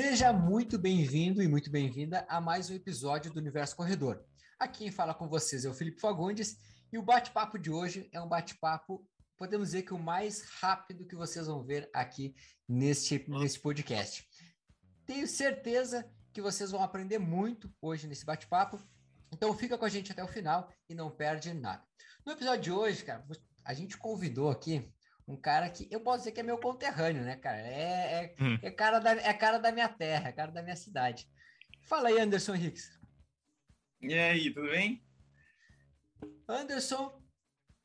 Seja muito bem-vindo e muito bem-vinda a mais um episódio do Universo Corredor. Aqui quem fala com vocês é o Felipe Fagundes e o bate-papo de hoje é um bate-papo, podemos dizer que o mais rápido que vocês vão ver aqui neste, neste podcast. Tenho certeza que vocês vão aprender muito hoje nesse bate-papo, então fica com a gente até o final e não perde nada. No episódio de hoje, cara, a gente convidou aqui um cara que eu posso dizer que é meu conterrâneo, né, cara? É, é, hum. é, cara, da, é cara da minha terra, é cara da minha cidade. Fala aí, Anderson Hicks. E aí, tudo bem? Anderson,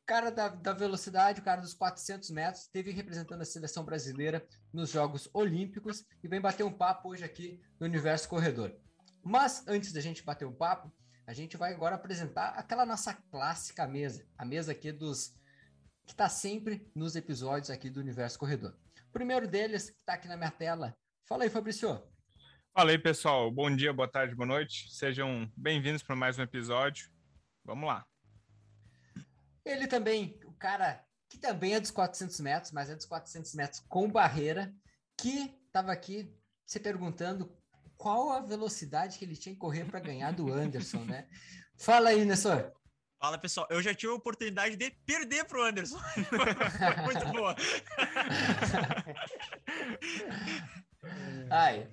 cara da, da velocidade, o cara dos 400 metros, esteve representando a seleção brasileira nos Jogos Olímpicos e vem bater um papo hoje aqui no Universo Corredor. Mas antes da gente bater um papo, a gente vai agora apresentar aquela nossa clássica mesa, a mesa aqui dos que está sempre nos episódios aqui do Universo Corredor. O primeiro deles, que está aqui na minha tela. Fala aí, Fabrício. Fala aí, pessoal. Bom dia, boa tarde, boa noite. Sejam bem-vindos para mais um episódio. Vamos lá. Ele também, o cara que também é dos 400 metros, mas é dos 400 metros com barreira, que estava aqui se perguntando qual a velocidade que ele tinha que correr para ganhar do Anderson, né? Fala aí, Nessor. Fala pessoal, eu já tive a oportunidade de perder pro Anderson. muito boa. Ai.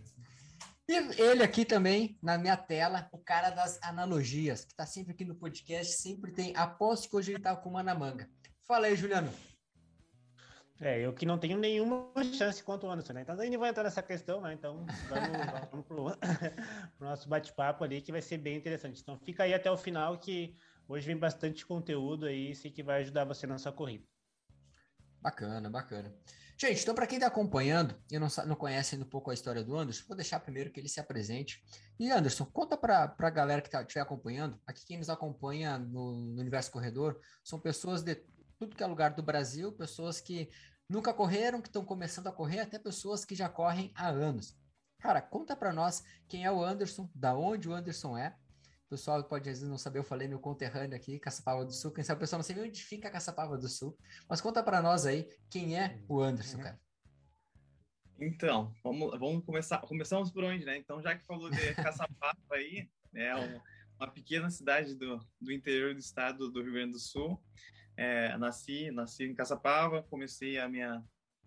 E ele aqui também, na minha tela, o cara das analogias, que tá sempre aqui no podcast, sempre tem. Aposto que hoje ele tá com uma na manga. Fala aí, Juliano. É, eu que não tenho nenhuma chance quanto o Anderson, né? Então a gente vai entrar nessa questão, né? Então vamos, vamos pro, pro nosso bate-papo ali, que vai ser bem interessante. Então fica aí até o final que Hoje vem bastante conteúdo aí, sei que vai ajudar você na sua corrida. Bacana, bacana. Gente, então para quem está acompanhando e não, não conhece ainda um pouco a história do Anderson, vou deixar primeiro que ele se apresente. E Anderson, conta para a galera que tá, estiver acompanhando, aqui quem nos acompanha no, no Universo Corredor, são pessoas de tudo que é lugar do Brasil, pessoas que nunca correram, que estão começando a correr, até pessoas que já correm há anos. Cara, conta para nós quem é o Anderson, da onde o Anderson é, pessoal pode às vezes não saber, eu falei meu conterrâneo aqui, Caçapava do Sul. Quem sabe o pessoal não sabe onde fica Caçapava do Sul. Mas conta para nós aí quem é o Anderson, cara. Então, vamos, vamos começar. Começamos por onde, né? Então, já que falou de Caçapava aí, é um, uma pequena cidade do, do interior do estado do Rio Grande do Sul. É, nasci, nasci em Caçapava, comecei a minha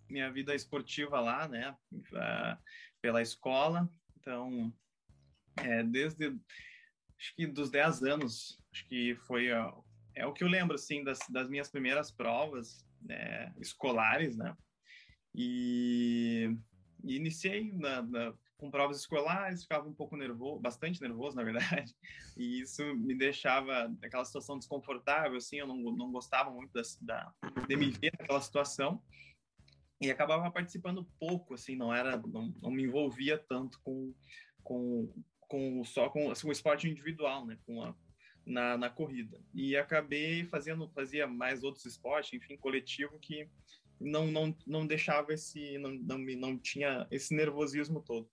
minha vida esportiva lá, né? Uh, pela escola. Então, é, desde acho que dos 10 anos, acho que foi é o que eu lembro assim das, das minhas primeiras provas né, escolares, né? E, e iniciei na, na, com provas escolares, ficava um pouco nervoso, bastante nervoso, na verdade, e isso me deixava naquela situação desconfortável, assim, eu não, não gostava muito da, da, de me ver naquela situação, e acabava participando pouco, assim, não era, não, não me envolvia tanto com, com, com só com, assim, o esporte individual, né, com a, na, na corrida. E acabei fazendo, fazia mais outros esportes, enfim, coletivo que não não, não deixava esse, não, não, não tinha esse nervosismo todo.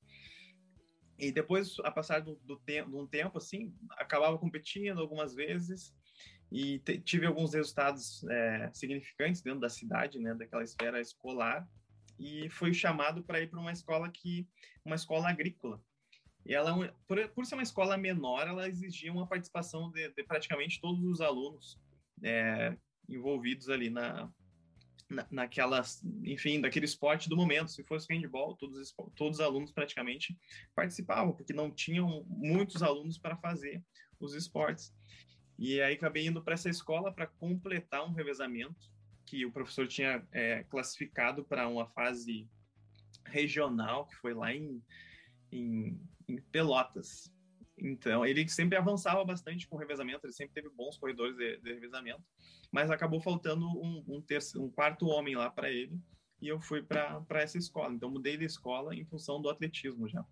E depois, a passar do, do tempo, de um tempo, assim, acabava competindo algumas vezes e tive alguns resultados é, significantes dentro da cidade, né, daquela esfera escolar, e fui chamado para ir para uma escola que, uma escola agrícola, e ela, por, por ser uma escola menor, ela exigia uma participação de, de praticamente todos os alunos é, envolvidos ali na, na, naquelas, enfim, daquele esporte do momento. Se fosse handball, todos, todos os alunos praticamente participavam, porque não tinham muitos alunos para fazer os esportes. E aí acabei indo para essa escola para completar um revezamento que o professor tinha é, classificado para uma fase regional, que foi lá em, em em Pelotas. Então, ele sempre avançava bastante com revezamento, ele sempre teve bons corredores de, de revezamento, mas acabou faltando um, um, um quarto homem lá para ele, e eu fui para essa escola. Então, mudei de escola em função do atletismo já.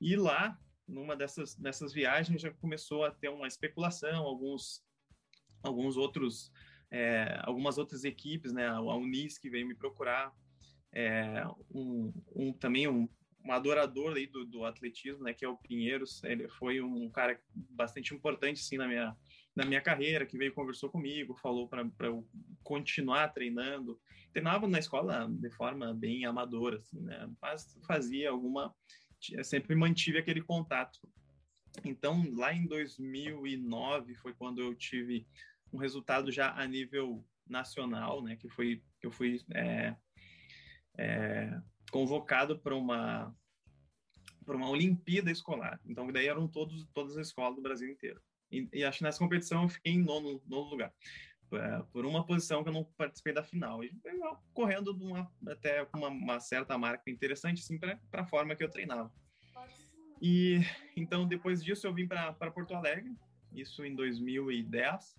E lá, numa dessas, dessas viagens, já começou a ter uma especulação, alguns, alguns outros, é, algumas outras equipes, né? A Unis que veio me procurar, é, um, um, também um um adorador aí do, do atletismo, né, que é o Pinheiros. Ele foi um cara bastante importante, sim, na minha, na minha carreira, que veio conversou comigo, falou para eu continuar treinando. Treinava na escola de forma bem amadora, assim, né, mas fazia alguma sempre mantive aquele contato. Então, lá em 2009 foi quando eu tive um resultado já a nível nacional, né? Que foi eu fui é, é, convocado para uma para uma Olimpíada escolar. Então, daí eram todos todas as escolas do Brasil inteiro. E, e acho que nessa competição eu fiquei em nono, nono lugar. É, por uma posição que eu não participei da final. E correndo uma, até uma, uma, certa marca interessante, assim, para a forma que eu treinava. E então, depois disso, eu vim para Porto Alegre, isso em 2010.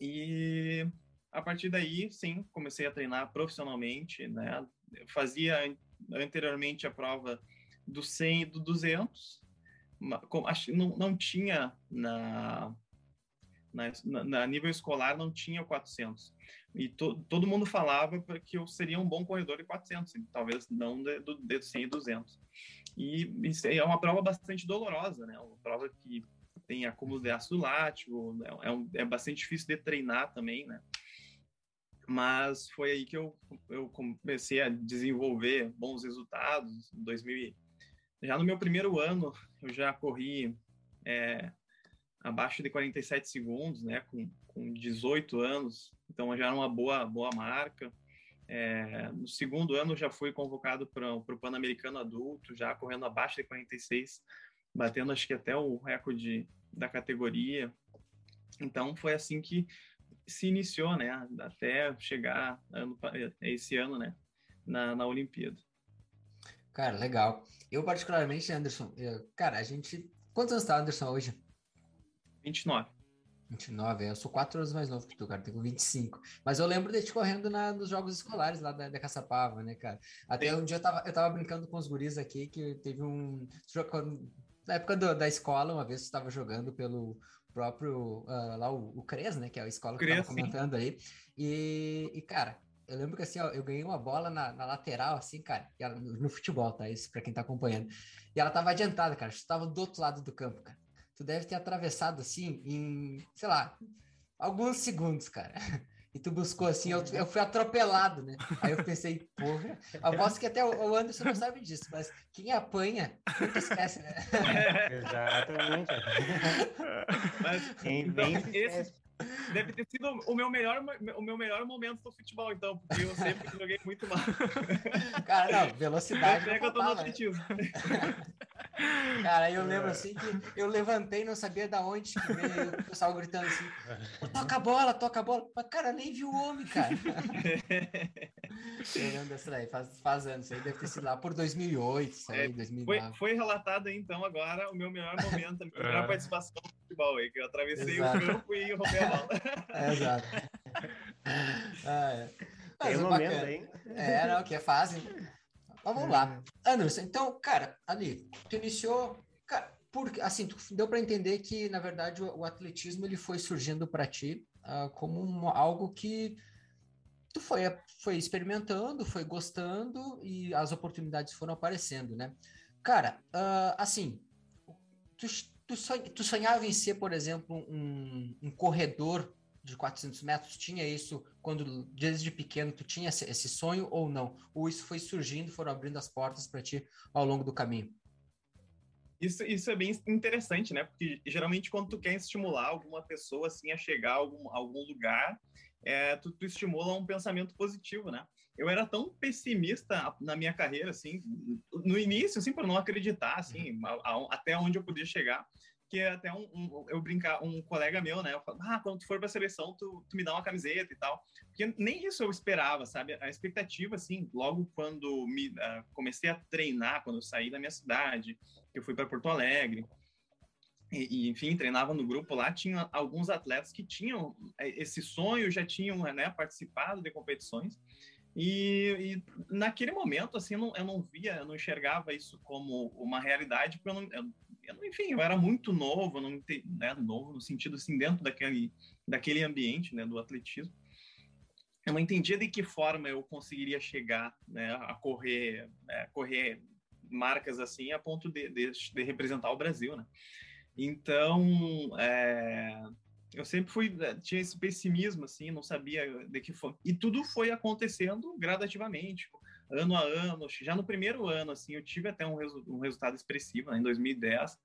E a partir daí, sim, comecei a treinar profissionalmente, né? Fazia anteriormente a prova do 100 e do 200, não, não tinha na, na, na, nível escolar não tinha 400 e to, todo mundo falava que eu seria um bom corredor de 400 talvez não de, de 100 e 200 e isso é uma prova bastante dolorosa né? Uma prova que tem acúmulo de ácido lático é, um, é bastante difícil de treinar também né mas foi aí que eu, eu comecei a desenvolver bons resultados em 2000 já no meu primeiro ano, eu já corri é, abaixo de 47 segundos, né, com, com 18 anos, então já era uma boa, boa marca. É, no segundo ano, já fui convocado para o Pan-Americano Adulto, já correndo abaixo de 46, batendo acho que até o recorde da categoria. Então, foi assim que se iniciou, né, até chegar ano, esse ano, né, na, na Olimpíada. Cara, legal. Eu, particularmente, Anderson, eu, cara, a gente. Quantos anos tá, Anderson, hoje? 29. 29, é, eu sou quatro anos mais novo que tu, cara, tenho 25. Mas eu lembro de te correndo na, nos jogos escolares lá da, da Caçapava, né, cara? Até Sim. um dia eu tava, eu tava brincando com os guris aqui, que teve um. Na época do, da escola, uma vez eu estava jogando pelo próprio. Uh, lá o, o CRES, né? Que é a escola que tava comentando sim. aí. E, e, cara, eu lembro que assim, ó, eu ganhei uma bola na, na lateral, assim, cara, ela, no futebol, tá? Isso pra quem tá acompanhando. E ela tava adiantada, cara. Estava do outro lado do campo, cara. Tu deve ter atravessado assim em, sei lá, alguns segundos, cara. E tu buscou assim, eu, eu fui atropelado, né? Aí eu pensei, porra, aposto que até o Anderson não sabe disso, mas quem apanha, nunca esquece, né? Exatamente. Mas, quem então, esse, Deve ter sido o meu melhor, o meu melhor momento do futebol, então, porque eu sempre joguei muito mal. Cara, não, velocidade. É que eu tô no né? Cara, eu lembro assim que eu levantei, não sabia da onde que veio o pessoal gritando assim: toca a bola, toca a bola. Mas, cara, nem viu o homem, cara. eu lembro dessa daí, faz, faz anos. Isso aí deve ter sido lá por 2008, isso aí, é, 2009. Foi, foi relatado aí, então, agora o meu melhor momento, a minha melhor é. participação futebol aí, que eu atravessei Exato. o campo e roubei a bola. É, exato. Ah, é. Mas Tem um momento aí. É, não, que é fase. Mas vamos lá. Anderson, então, cara, ali, tu iniciou, cara, porque, assim, tu deu para entender que, na verdade, o, o, atletismo ele foi surgindo para ti uh, como um, algo que tu foi, foi experimentando, foi gostando e as oportunidades foram aparecendo, né? Cara, uh, assim, tu, tu, sonhava em ser, por exemplo, um, um corredor de 400 metros? Tinha isso quando, desde pequeno, tu tinha esse, sonho ou não? Ou isso foi surgindo, foram abrindo as portas para ti ao longo do caminho? Isso, isso é bem interessante, né? Porque geralmente quando tu quer estimular alguma pessoa assim a chegar a algum, algum lugar, é, tu, tu estimula um pensamento positivo, né? Eu era tão pessimista na minha carreira, assim, no início, assim, para não acreditar, assim, a, a, até onde eu podia chegar que é até um, um, eu brincar, um colega meu, né? Eu falo, ah, quando tu for pra seleção, tu, tu me dá uma camiseta e tal. Porque nem isso eu esperava, sabe? A expectativa, assim, logo quando me uh, comecei a treinar, quando eu saí da minha cidade, eu fui para Porto Alegre, e, e, enfim, treinava no grupo lá, tinha alguns atletas que tinham é, esse sonho, já tinham né, participado de competições, e, e, naquele momento, assim, eu não, eu não, via, eu não enxergava isso como uma realidade, porque eu não, eu, eu, enfim, eu era muito novo, não né, novo no sentido assim dentro daquele daquele ambiente, né, do atletismo. Eu não entendia de que forma eu conseguiria chegar, né, a correr, né, correr marcas assim a ponto de, de, de representar o Brasil, né? Então, é, eu sempre fui né, tinha esse pessimismo assim, não sabia de que forma. E tudo foi acontecendo gradativamente ano a ano, já no primeiro ano, assim, eu tive até um, resu um resultado expressivo, né, em 2010,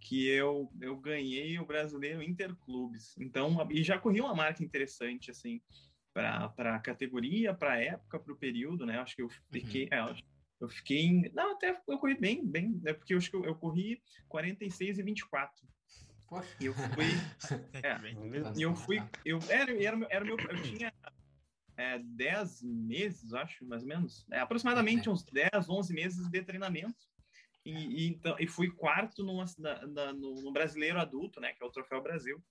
que eu, eu ganhei o Brasileiro Interclubes. Então, e já corri uma marca interessante, assim, para a categoria, para a época, para o período, né? Acho que eu fiquei, uhum. é, eu fiquei em, não, até eu corri bem, bem, é porque eu acho que eu, eu corri 46 e 24. Poxa. Eu fui, é, e eu fui, eu era, era, era meu, eu tinha é, 10 meses, acho, mais ou menos, é, aproximadamente uns 10, 11 meses de treinamento. E, e, então, e fui quarto numa, na, na, no, no, brasileiro adulto, né, que é o Troféu Brasil.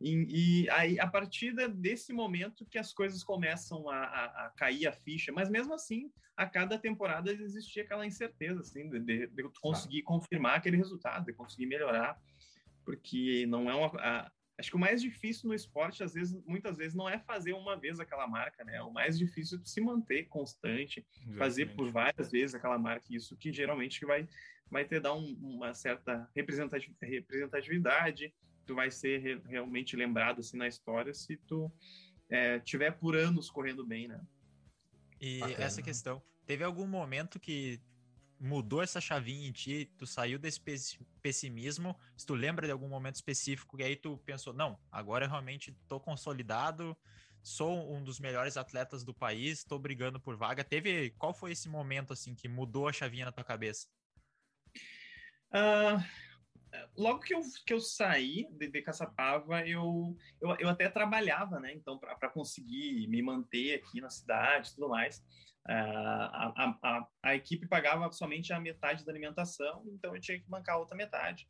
E, e aí, a partir desse momento que as coisas começam a, a, a, cair a ficha, mas mesmo assim, a cada temporada existia aquela incerteza, assim, de, de, de conseguir confirmar aquele resultado, de conseguir melhorar, porque não é uma. A, acho que o mais difícil no esporte, às vezes, muitas vezes, não é fazer uma vez aquela marca, né? O mais difícil é se manter constante, Exatamente. fazer por várias vezes aquela marca, isso que geralmente vai vai te dar um, uma certa representatividade, tu vai ser re, realmente lembrado assim na história se tu é, tiver por anos correndo bem, né? E Bacana. essa questão, teve algum momento que mudou essa chavinha em ti, tu saiu desse pessimismo, se tu lembra de algum momento específico e aí tu pensou, não, agora eu realmente tô consolidado, sou um dos melhores atletas do país, tô brigando por vaga. Teve, qual foi esse momento assim que mudou a chavinha na tua cabeça? Uh, logo que eu, que eu saí de, de Caçapava, eu, eu, eu até trabalhava, né? Então, para conseguir me manter aqui na cidade e tudo mais. Uh, a, a, a, equipe pagava somente a metade da alimentação, então eu tinha que bancar a outra metade.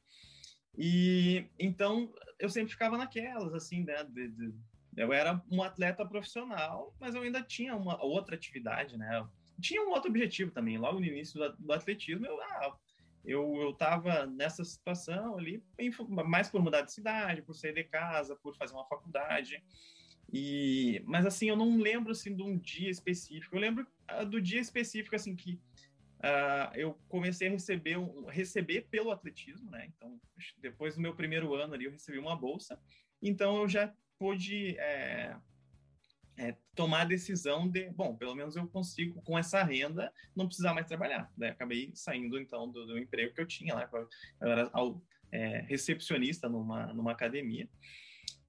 E então eu sempre ficava naquelas, assim, né? De, de, eu era um atleta profissional, mas eu ainda tinha uma outra atividade, né? Tinha um outro objetivo também. Logo no início do, do atletismo, eu, ah, eu eu estava nessa situação ali mais por mudar de cidade por sair de casa por fazer uma faculdade e mas assim eu não lembro assim de um dia específico eu lembro uh, do dia específico assim que uh, eu comecei a receber um, receber pelo atletismo né então depois do meu primeiro ano ali eu recebi uma bolsa então eu já pude é, é, tomar a decisão de, bom, pelo menos eu consigo, com essa renda, não precisar mais trabalhar. Daí acabei saindo, então, do, do emprego que eu tinha lá. Eu era é, recepcionista numa, numa academia.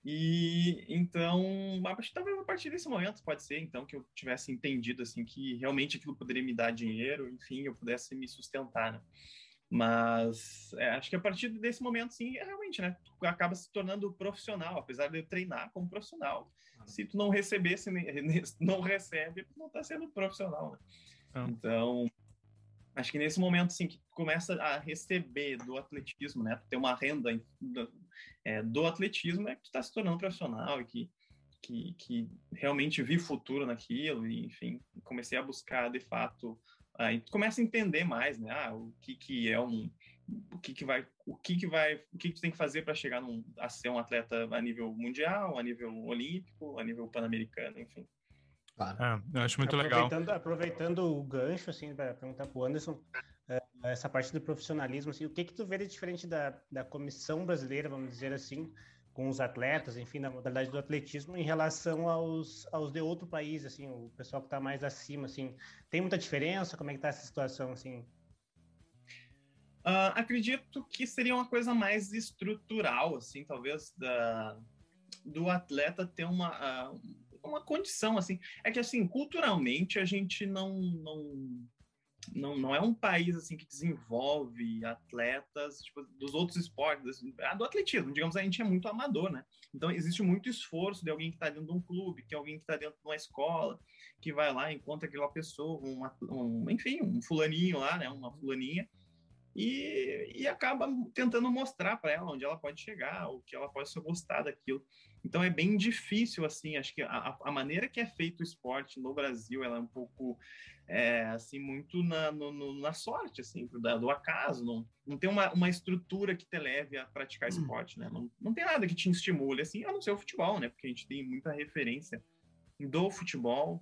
E então, talvez a partir desse momento pode ser então que eu tivesse entendido assim que realmente aquilo poderia me dar dinheiro, enfim, eu pudesse me sustentar, né? Mas é, acho que a partir desse momento, sim, é realmente, né? Tu acaba se tornando profissional, apesar de eu treinar como profissional. Se tu não receber, se não recebe, tu não está sendo profissional, né? Então, acho que nesse momento, sim, que tu começa a receber do atletismo, né? Ter uma renda é, do atletismo, é que tu está se tornando profissional e que, que, que realmente vi futuro naquilo e, enfim, comecei a buscar, de fato, Aí tu começa a entender mais, né? Ah, o que que é um o que que vai o que que vai o que que tu tem que fazer para chegar num, a ser um atleta a nível mundial, a nível olímpico, a nível pan-americano, enfim. Claro. É, eu acho muito aproveitando, legal. Aproveitando o gancho, assim, para perguntar para o Anderson, essa parte do profissionalismo, assim, o que que tu vê de diferente da, da comissão brasileira, vamos dizer assim, com os atletas, enfim, na modalidade do atletismo, em relação aos, aos de outro país, assim, o pessoal que está mais acima, assim, tem muita diferença? Como é que está essa situação, assim? Uh, acredito que seria uma coisa mais estrutural, assim, talvez da, do atleta ter uma, uh, uma condição, assim. É que, assim, culturalmente a gente não, não não, não é um país assim que desenvolve atletas tipo, dos outros esportes, ah, do atletismo, digamos, a gente é muito amador, né? Então existe muito esforço de alguém que está dentro de um clube, que é alguém que está dentro de uma escola, que vai lá, encontra aquela pessoa, uma, um, enfim, um fulaninho lá, né? Uma fulaninha, e, e acaba tentando mostrar para ela onde ela pode chegar, o que ela pode gostar daquilo. Então é bem difícil, assim, acho que a, a maneira que é feito o esporte no Brasil, ela é um pouco, é, assim, muito na, no, no, na sorte, assim, do, do acaso, não, não tem uma, uma estrutura que te leve a praticar hum. esporte, né? Não, não tem nada que te estimule, assim, a não ser o futebol, né? Porque a gente tem muita referência do futebol,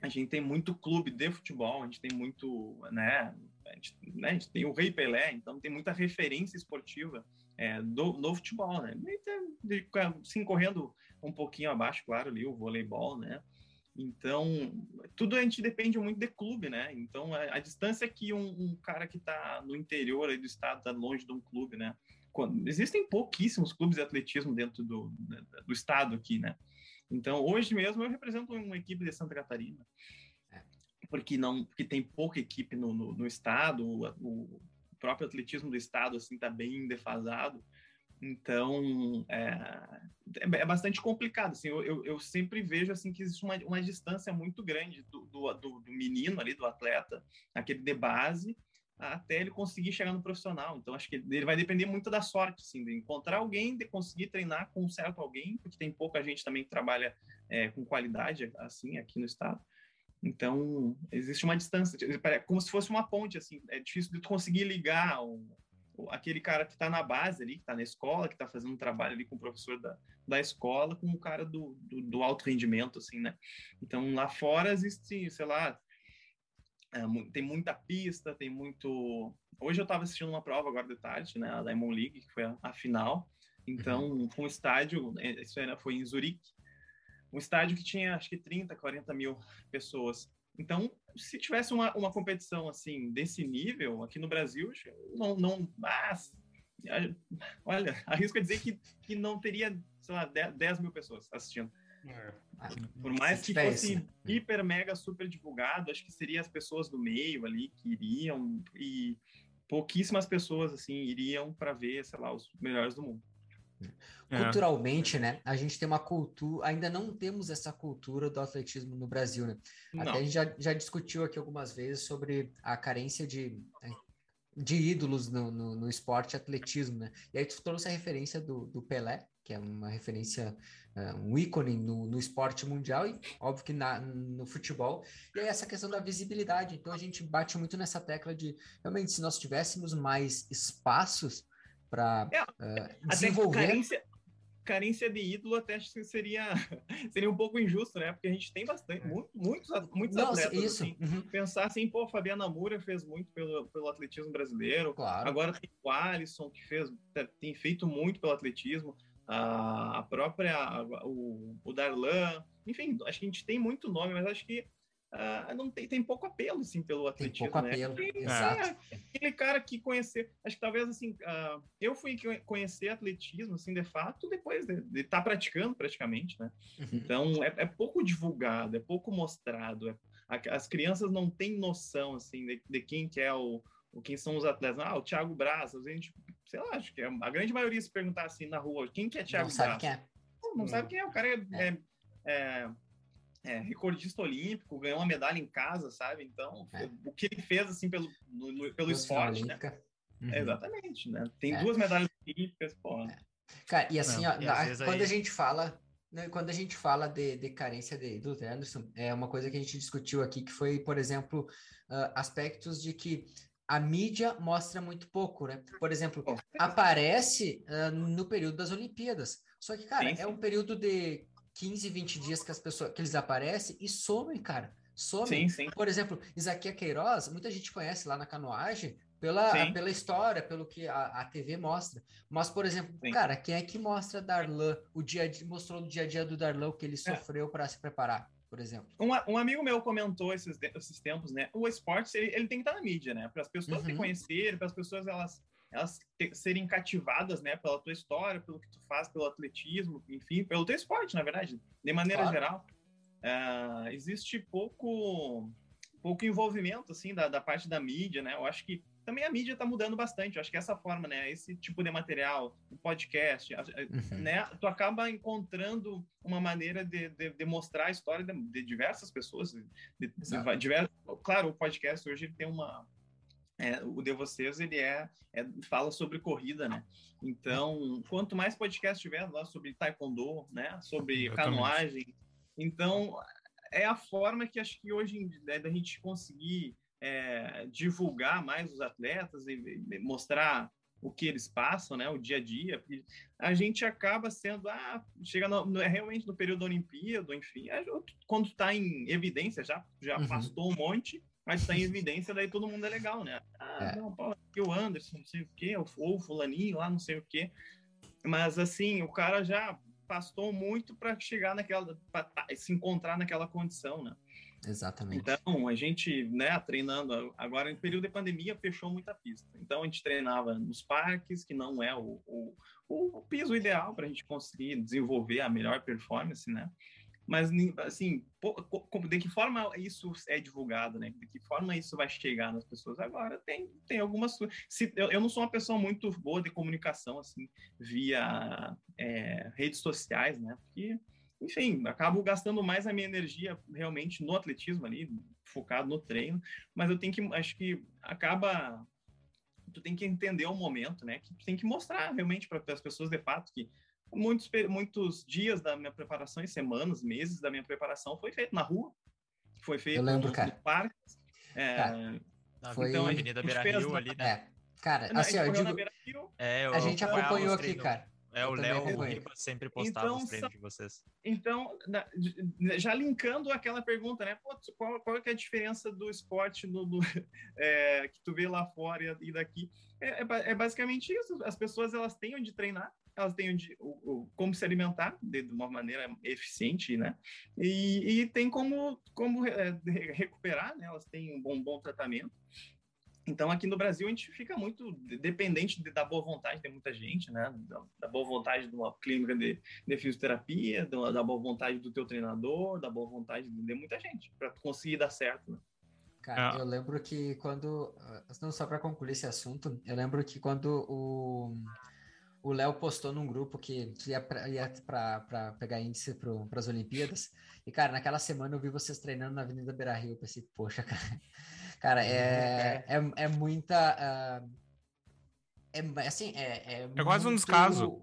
a gente tem muito clube de futebol, a gente tem muito, né? A gente, né, a gente tem o Rei Pelé, então tem muita referência esportiva é, do, do futebol, né? Sim, correndo um pouquinho abaixo, claro, ali o voleibol, né? Então, tudo a gente depende muito de clube, né? Então, a, a distância que um, um, cara que está no interior do estado, está longe de um clube, né? Quando, existem pouquíssimos clubes de atletismo dentro do, do estado aqui, né? Então, hoje mesmo eu represento uma equipe de Santa Catarina. Porque não, porque tem pouca equipe no, no, no estado, o, o, próprio atletismo do estado assim está bem defasado. Então, é, é, bastante complicado. Assim, eu, eu, sempre vejo assim que existe uma, uma distância muito grande do, do, do, menino ali, do atleta, aquele de base, até ele conseguir chegar no profissional. Então, acho que ele vai depender muito da sorte, assim, de encontrar alguém, de conseguir treinar com um certo alguém, porque tem pouca gente também que trabalha é, com qualidade, assim, aqui no estado. Então, existe uma distância, como se fosse uma ponte, assim, é difícil de conseguir ligar um, aquele cara que está na base ali, que está na escola, que está fazendo um trabalho ali com o professor da, da escola, com o cara do, do, do alto rendimento, assim, né? Então, lá fora existe, sei lá, é, tem muita pista, tem muito... Hoje eu estava assistindo uma prova agora de tarde, né, a Diamond League, que foi a, a final, então, uhum. um estádio, é, isso foi em Zurique, um estádio que tinha, acho que 30, 40 mil pessoas. Então, se tivesse uma, uma competição assim desse nível aqui no Brasil, não, não mas, olha, arrisco a dizer que, que não teria, sei lá, 10, 10 mil pessoas assistindo. É. Por mais que fosse né? hiper, mega, super divulgado, acho que seria as pessoas do meio ali que iriam e pouquíssimas pessoas assim iriam para ver, sei lá, os melhores do mundo. É. Culturalmente, né? A gente tem uma cultura, ainda não temos essa cultura do atletismo no Brasil, né? Não. Até a gente já, já discutiu aqui algumas vezes sobre a carência de, né, de ídolos no, no, no esporte atletismo, né? E aí tu trouxe a referência do, do Pelé, que é uma referência, uh, um ícone no, no esporte mundial e óbvio que na, no futebol. E aí essa questão da visibilidade. Então a gente bate muito nessa tecla de realmente se nós tivéssemos mais espaços para é, uh, desenvolver. Carência, carência de ídolo até acho que seria, seria um pouco injusto, né? Porque a gente tem bastante, é. muito, muitos, muitos Não, atletas. Isso. Assim, uhum. Pensar assim, pô, Fabiana Moura fez muito pelo, pelo atletismo brasileiro. Claro. Agora tem o Alisson, que fez, tem feito muito pelo atletismo. A, a própria, a, o, o Darlan. Enfim, acho que a gente tem muito nome, mas acho que Uh, não tem, tem pouco apelo assim pelo atletismo, tem pouco né? apelo. Porque, Exato. É, aquele cara que conhecer, acho que talvez assim, uh, eu fui conhecer atletismo assim de fato depois de estar tá praticando praticamente, né? Uhum. Então é, é, pouco divulgado, é pouco mostrado, é, a, as crianças não têm noção assim de, de quem que é o, o, quem são os atletas. Ah, o Thiago Braz, a gente, sei lá, acho que é, a grande maioria se perguntar assim na rua, quem que é Thiago não Braz? Sabe quem é. Não, não sabe quem é, o cara é, é. recordista olímpico, ganhou uma medalha em casa, sabe? Então, é. o que ele fez, assim, pelo, no, no, pelo esporte, né? Uhum. É, exatamente, né? Tem é. duas medalhas olímpicas, pô. É. Cara, e assim, Não, ó, e quando aí... a gente fala, né, quando a gente fala de, de carência de, do Anderson, é uma coisa que a gente discutiu aqui, que foi, por exemplo, uh, aspectos de que a mídia mostra muito pouco, né? Por exemplo, aparece uh, no período das Olimpíadas. Só que, cara, sim, sim. é um período de 15, 20 dias que as pessoas que eles aparecem e somem, cara. Somem. Sim, sim. Por exemplo, Isaquia Queiroz, muita gente conhece lá na canoagem pela, pela história, pelo que a, a TV mostra. Mas, por exemplo, sim. cara, quem é que mostra Darlan, o dia mostrou no dia a dia do Darlan o que ele é. sofreu para se preparar? Por exemplo. Um, um, amigo meu comentou esses, esses tempos, né? O esporte ele, ele tem que estar na mídia, né? Para as pessoas uhum. te conhecerem, para as pessoas elas elas serem cativadas, né, pela tua história, pelo que tu faz, pelo atletismo, enfim, pelo teu esporte, na verdade, de maneira claro. geral. Uh, existe pouco pouco envolvimento, assim, da, da parte da mídia, né? Eu acho que também a mídia está mudando bastante. Eu acho que essa forma, né, esse tipo de material, o podcast, uhum. né, tu acaba encontrando uma maneira de, de, de mostrar a história de, de diversas pessoas. De, claro, o podcast hoje tem uma é, o de vocês ele é, é, fala sobre corrida, né? Então, quanto mais podcast tiver lá sobre taekwondo, né? Sobre Exatamente. canoagem, então é a forma que acho que hoje é da gente conseguir é, divulgar mais os atletas e, e, mostrar o que eles passam, né? O dia a dia. A gente acaba sendo, ah, chega no, no, realmente no período da Olimpíada, enfim, é, quando está em evidência já já uhum. passou um monte mas está em evidência, daí todo mundo é legal, né? Ah, é. não, pô, o Anderson, não sei o quê, ou o fulaninho lá, não sei o quê. Mas, assim, o cara já pastou muito para chegar naquela, pra se encontrar naquela condição, né? Exatamente. Então, a gente, né, treinando, agora em período de pandemia, fechou muita pista. Então, a gente treinava nos parques, que não é o, o, o piso ideal para a gente conseguir desenvolver a melhor performance, né? Mas, assim, de que forma isso é divulgado, né? De que forma isso vai chegar nas pessoas? Agora, tem, tem algumas... Se, eu, eu não sou uma pessoa muito boa de comunicação, assim, via é, redes sociais, né? Porque enfim, acabo gastando mais a minha energia realmente no atletismo ali, focado no treino, mas eu tenho que, acho que acaba, tu tem que entender o momento, né, que tu tem que mostrar realmente para as pessoas de fato que muitos, muitos dias da minha preparação, e semanas, meses da minha preparação foi feito na rua, foi feito eu lembro, no, cara. no parque, é, cara, foi... então, a Avenida Beira Rio ali, né? É, cara, assim, eu digo, é, eu, a gente acompanhou aqui, cara. É, o Léo Riba sempre postava então, os treinos de vocês. Então, já linkando aquela pergunta, né? Pô, qual, qual é a diferença do esporte do, do é, que tu vê lá fora e daqui? É, é, é, basicamente isso. As pessoas, elas têm onde treinar, elas têm onde, o, o, como se alimentar de, de, uma maneira eficiente, né? E, e tem como, como é, recuperar, né? Elas têm um bom, bom tratamento. Então, aqui no Brasil, a gente fica muito dependente de, da boa vontade de muita gente, né? Da, da boa vontade de uma clínica de, de fisioterapia, da, da, boa vontade do teu treinador, da boa vontade de, de muita gente, para conseguir dar certo, né? Cara, ah. eu lembro que quando. Não, só para concluir esse assunto, eu lembro que quando o. O Léo postou num grupo que ia para pegar índice para as Olimpíadas. E, cara, naquela semana eu vi vocês treinando na Avenida Beira Rio. Eu pensei, poxa, cara, Cara, é, é, é, é muita. Uh, é assim, é. É, é quase um descaso.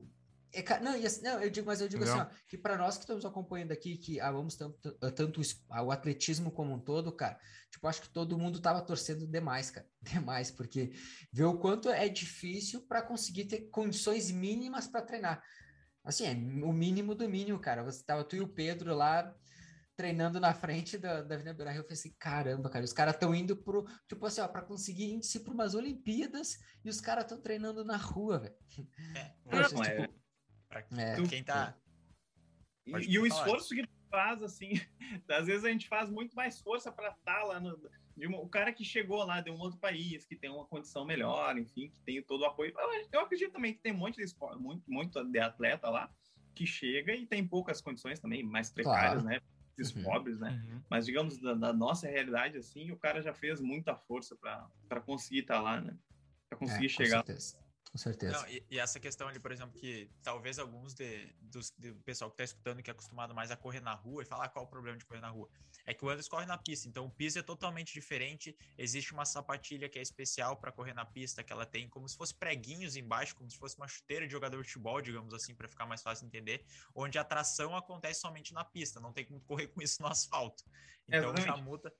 É, não, não, eu digo, mas eu digo assim, ó, que para nós que estamos acompanhando aqui, que amamos tanto, tanto o atletismo como um todo, cara, tipo, acho que todo mundo tava torcendo demais, cara, demais, porque ver o quanto é difícil para conseguir ter condições mínimas para treinar. Assim, é o mínimo do mínimo, cara. Você tava tu e o Pedro lá treinando na frente da, da Avenida Beira Rio, eu falei assim, caramba, cara, os caras estão indo pro, tipo assim, ó, para conseguir índice para umas Olimpíadas e os caras estão treinando na rua, velho. É, Poxa, não, tipo, é. Pra, é. quem tá... E, e o esforço que tu faz, assim, às vezes a gente faz muito mais força para estar tá lá no... Uma, o cara que chegou lá de um outro país, que tem uma condição melhor, enfim, que tem todo o apoio. Eu, eu acredito também que tem um monte de esporte, muito, muito de atleta lá que chega e tem poucas condições também, mais precárias, claro. né? uhum. pobres, né? Uhum. Mas, digamos, da, da, nossa realidade, assim, o cara já fez muita força para conseguir estar tá lá, né? Para conseguir é, chegar. Certeza. Com certeza. Não, e, e, essa questão ali, por exemplo, que talvez alguns de, dos, do pessoal que está escutando que é acostumado mais a correr na rua e falar ah, qual é o problema de correr na rua. É que o Anderson corre na pista, então o piso é totalmente diferente. Existe uma sapatilha que é especial para correr na pista, que ela tem como se fosse preguinhos embaixo, como se fosse uma chuteira de jogador de futebol, digamos assim, para ficar mais fácil de entender, onde a tração acontece somente na pista, não tem como correr com isso no asfalto. Então já muda.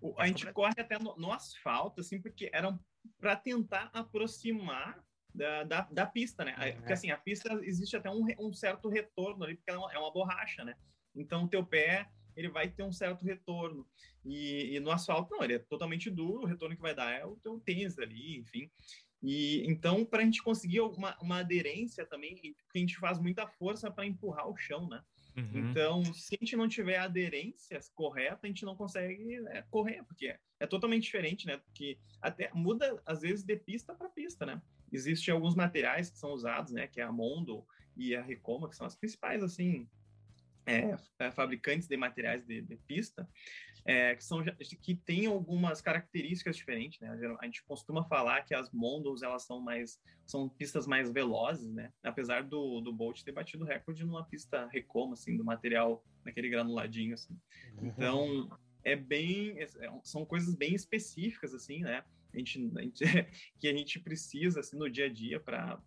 O, a gente corre até no, no asfalto, assim, porque eram para tentar aproximar da, da, da, pista, né? Uhum. Porque assim, a pista existe até um, um certo retorno ali, porque é uma, é uma, borracha, né? Então o teu pé ele vai ter um certo retorno. E, e, no asfalto, não, ele é totalmente duro, o retorno que vai dar é o teu tênis ali, enfim. E então, para a gente conseguir uma, uma aderência também, a gente faz muita força para empurrar o chão, né? Uhum. Então, se a gente não tiver a aderência correta, a gente não consegue né, correr, porque é, é, totalmente diferente, né? Porque até muda, às vezes, de pista para pista, né? Existem alguns materiais que são usados, né? Que é a Mondo e a Recoma, que são as principais, assim, é, é, fabricantes de materiais de, de pista, é, que, são, que têm algumas características diferentes, né? A gente costuma falar que as Mondos, elas são mais, são pistas mais velozes, né? Apesar do, do Bolt ter batido recorde numa pista Recoma, assim, do material, naquele granuladinho, assim. Uhum. Então, é bem, é, são coisas bem específicas, assim, né? A gente, a gente que a gente precisa, assim, no dia a dia para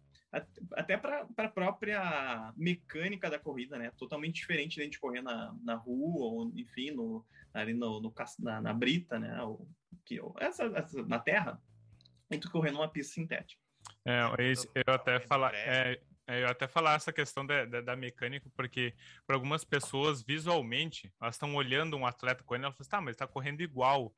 até para a própria mecânica da corrida, né? Totalmente diferente de a gente correr na, na rua, ou enfim, no, ali no, no na, na, brita, né? Ou, que, essa, essa, na terra, e tu correr numa pista sintética. É, eu até falar, é, é, eu até falar essa questão da, da, da mecânica, porque para algumas pessoas, visualmente, elas estão olhando um atleta correndo e elas falam assim, tá, mas está correndo igual.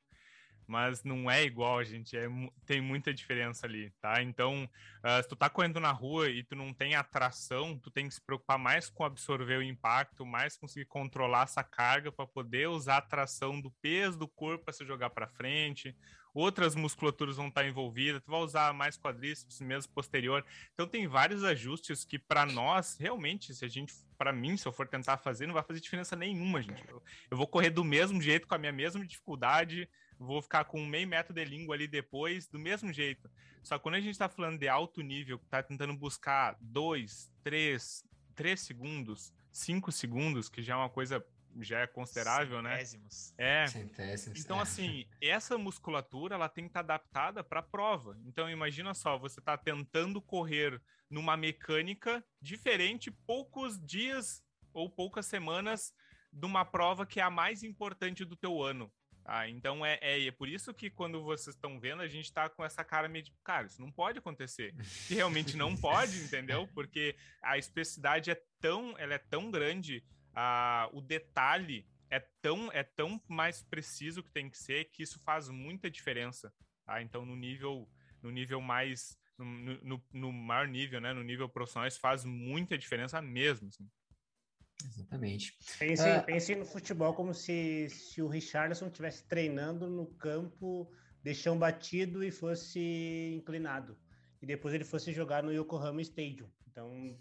Mas não é igual, gente. É, tem muita diferença ali, tá? Então, uh, se tu tá correndo na rua e tu não tem atração, tu tem que se preocupar mais com absorver o impacto, mais conseguir controlar essa carga para poder usar a tração do peso do corpo para se jogar para frente. Outras musculaturas vão estar envolvidas, tu vai usar mais quadríceps, mesmo posterior. Então tem vários ajustes que para nós, realmente, se a gente, para mim, se eu for tentar fazer, não vai fazer diferença nenhuma, gente. Eu, eu vou correr do mesmo jeito, com a minha mesma dificuldade, vou ficar com meio metro de língua ali depois, do mesmo jeito. Só que quando a gente está falando de alto nível, tá tentando buscar dois, três, três segundos, cinco segundos, que já é uma coisa já é considerável, né? Centésimos. É. Centésimos. Então, é. assim, essa musculatura ela tem que estar tá adaptada para a prova. Então, imagina só, você está tentando correr numa mecânica diferente poucos dias ou poucas semanas de uma prova que é a mais importante do teu ano. Ah, então é, é, é, por isso que quando vocês estão vendo, a gente está com essa cara meio de, cara, isso não pode acontecer. Que realmente não pode, entendeu? Porque a especificidade é tão, ela é tão grande, ah, o detalhe é tão, é tão mais preciso que tem que ser que isso faz muita diferença. Tá? Então, no nível, no nível mais, no, no, no maior nível, né, no nível profissional, isso faz muita diferença mesmo. Assim. Exatamente. Pense, uh, pense no futebol como se, se o Richardson estivesse treinando no campo de chão batido e fosse inclinado. E depois ele fosse jogar no Yokohama Stadium. Então,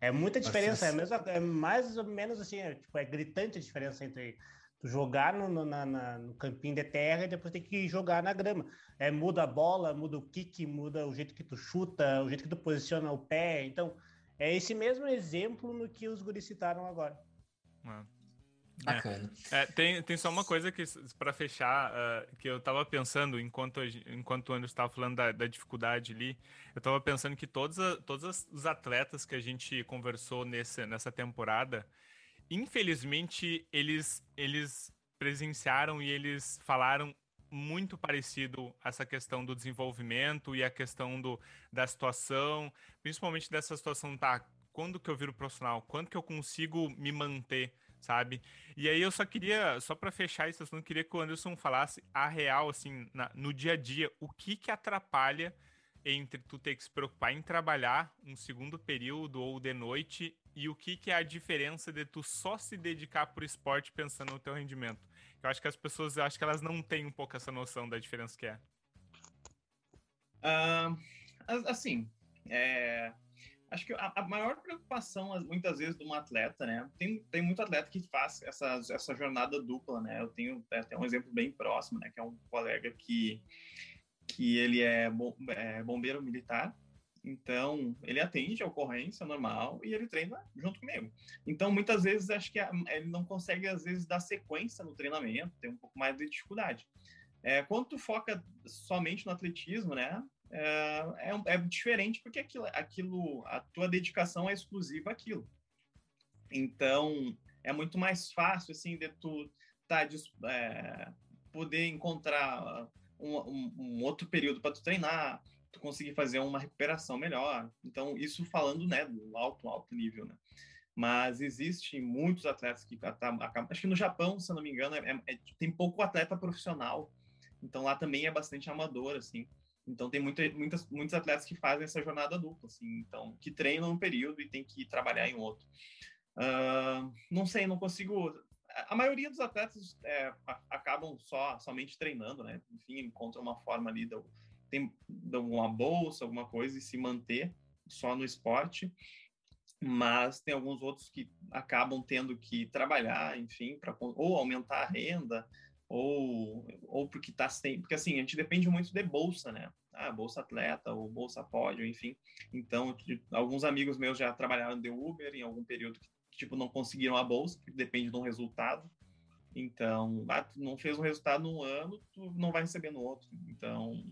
é muita diferença. É, mesmo, é mais ou menos assim, é, tipo, é gritante a diferença entre jogar no, no, na, na, no campinho de terra e depois ter que jogar na grama. É, muda a bola, muda o kick, muda o jeito que tu chuta, o jeito que tu posiciona o pé. Então, é esse mesmo exemplo no que os guris citaram agora. É. Bacana. É, tem, tem só uma coisa que para fechar uh, que eu estava pensando enquanto enquanto o Anderson estava falando da, da, dificuldade ali, eu estava pensando que todos, a, todos os atletas que a gente conversou nesse, nessa temporada, infelizmente eles eles presenciaram e eles falaram muito parecido essa questão do desenvolvimento e a questão do, da situação, principalmente dessa situação, tá? Quando que eu viro profissional? Quando que eu consigo me manter, sabe? E aí eu só queria, só para fechar isso, eu queria que o Anderson falasse a real, assim, na, no dia a dia, o que que atrapalha entre tu ter que se preocupar em trabalhar um segundo período ou de noite e o que que é a diferença de tu só se dedicar pro esporte pensando no teu rendimento? Eu acho que as pessoas, acho que elas não têm um pouco essa noção da diferença que é. Uh, assim, é, acho que a, a, maior preocupação, muitas vezes, de um atleta, né? Tem, tem muito atleta que faz essa, essa jornada dupla, né? Eu tenho até um exemplo bem próximo, né? Que é um colega que, que ele é, bom, é bombeiro militar, então, ele atende a ocorrência normal e ele treina junto comigo. Então, muitas vezes, acho que ele não consegue, às vezes, dar sequência no treinamento, tem um pouco mais de dificuldade. É, quando tu foca somente no atletismo, né, é, é, é, diferente porque aquilo, aquilo, a tua dedicação é exclusiva àquilo. Então, é muito mais fácil, assim, de tu tá, é, poder encontrar um, um, um outro período para tu treinar, tu conseguir fazer uma recuperação melhor. Então, isso falando, né, do alto, alto nível, né? Mas existem muitos atletas que acabam. Acho que no Japão, se eu não me engano, é, é, tem pouco atleta profissional. Então, lá também é bastante amador, assim. Então, tem muita, muitas, muitos atletas que fazem essa jornada dupla, assim. Então, que treinam um período e tem que trabalhar em outro. Uh, não sei, não consigo a maioria dos atletas é, acabam só somente treinando, né? Enfim, encontram uma forma ali do, tem uma bolsa, alguma coisa e se manter só no esporte, mas tem alguns outros que acabam tendo que trabalhar, enfim, para ou aumentar a renda ou ou porque tá sem, porque assim, a gente depende muito de bolsa, né? Ah, bolsa atleta ou bolsa pódio, enfim. Então, alguns amigos meus já trabalharam de Uber em algum período que tipo não conseguiram a bolsa, porque depende de um resultado. Então, ah, tu não fez um resultado num ano, tu não vai receber no outro. Então,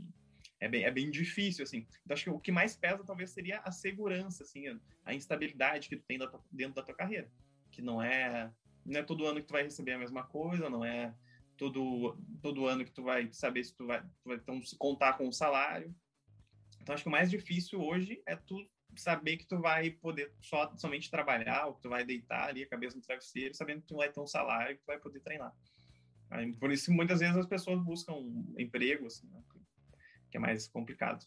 é bem, é bem difícil, assim. Então, acho que o que mais pesa talvez seria a segurança, assim, a, instabilidade que tu tem dentro da tua carreira. Que não é, não é todo ano que tu vai receber a mesma coisa, não é todo, todo ano que tu vai saber se tu vai, tu vai então, contar com o salário. Então, acho que o mais difícil hoje é tu saber que tu vai poder só, somente trabalhar, ou que tu vai deitar ali a cabeça no travesseiro, sabendo que tu vai ter um salário que tu vai poder treinar. Por isso, muitas vezes as pessoas buscam emprego, assim, né? Que é mais complicado.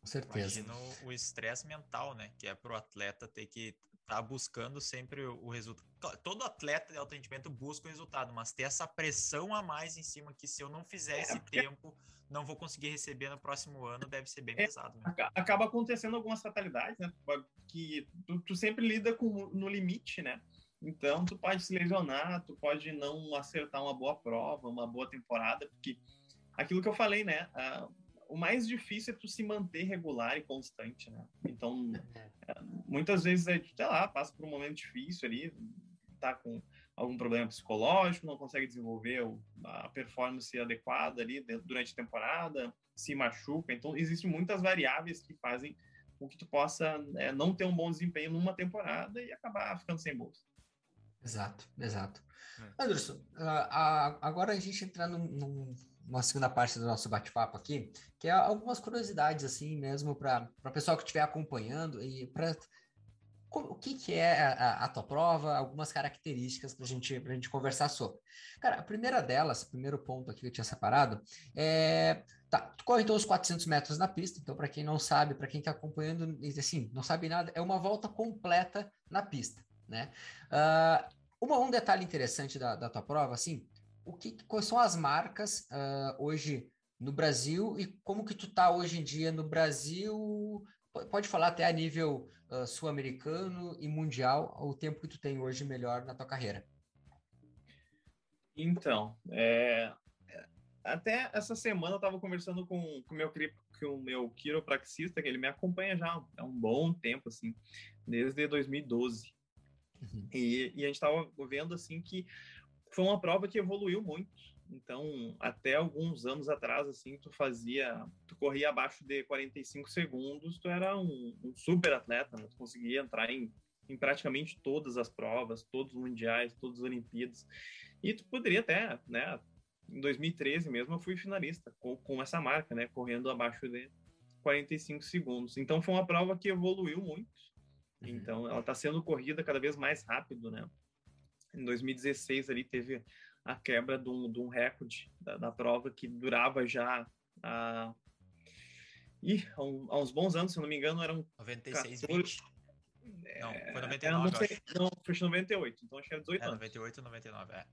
Com certeza. Imagina o estresse mental, né? Que é para o atleta ter que estar tá buscando sempre o, o resultado. Todo atleta de alto rendimento busca o resultado, mas ter essa pressão a mais em cima que se eu não fizer é, esse porque... tempo, não vou conseguir receber no próximo ano, deve ser bem é, pesado. Né? Acaba acontecendo algumas fatalidades, né? Que tu, tu sempre lida com no limite, né? Então, tu pode se lesionar, tu pode não acertar uma boa prova, uma boa temporada, porque aquilo que eu falei, né? Uh, o mais difícil é tu se manter regular e constante, né? Então, é, muitas vezes, é, sei lá, passa por um momento difícil ali, tá com algum problema psicológico, não consegue desenvolver a performance adequada ali durante a temporada, se machuca. Então, existem muitas variáveis que fazem com que tu possa é, não ter um bom desempenho numa temporada e acabar ficando sem bolsa. Exato, exato. É. Anderson, uh, agora a gente entrar num, num uma segunda parte do nosso bate-papo aqui, que é algumas curiosidades, assim mesmo, para o pessoal que estiver acompanhando e para. O que, que é a, a, tua prova, algumas características para gente, a gente conversar sobre. Cara, a primeira delas, primeiro ponto aqui que eu tinha separado, é. Tá, tu corre então os 400 metros na pista, então para quem não sabe, para quem está acompanhando, assim, não sabe nada, é uma volta completa na pista, né? Uh, uma, um detalhe interessante da, da tua prova, assim, o que, quais são as marcas uh, hoje no Brasil e como que tu está hoje em dia no Brasil? Pode falar até a nível uh, sul-americano e mundial, o tempo que tu tem hoje melhor na tua carreira. Então, é, até essa semana eu estava conversando com, com, meu, com o meu quiropraxista, que ele me acompanha já há um bom tempo, assim, desde 2012. Uhum. E, e, a gente estava vendo, assim, que foi uma prova que evoluiu muito. Então, até alguns anos atrás, assim, tu fazia, tu corria abaixo de 45 segundos, tu era um, um super atleta, né? tu conseguia entrar em, em praticamente todas as provas, todos os mundiais, todas as Olimpíadas. E tu poderia até, né? Em 2013 mesmo, eu fui finalista com, com essa marca, né? Correndo abaixo de 45 segundos. Então, foi uma prova que evoluiu muito. Uhum. Então, ela está sendo corrida cada vez mais rápido, né? Em 2016 ali teve a quebra de um, de um recorde da, da, prova que durava já a e há, um, há, uns bons anos, se eu não me engano, eram 96, 14... 20. Não, foi 99, é, não, sei, não, foi 98, então acho que era 18 é, anos. 98, 99, é.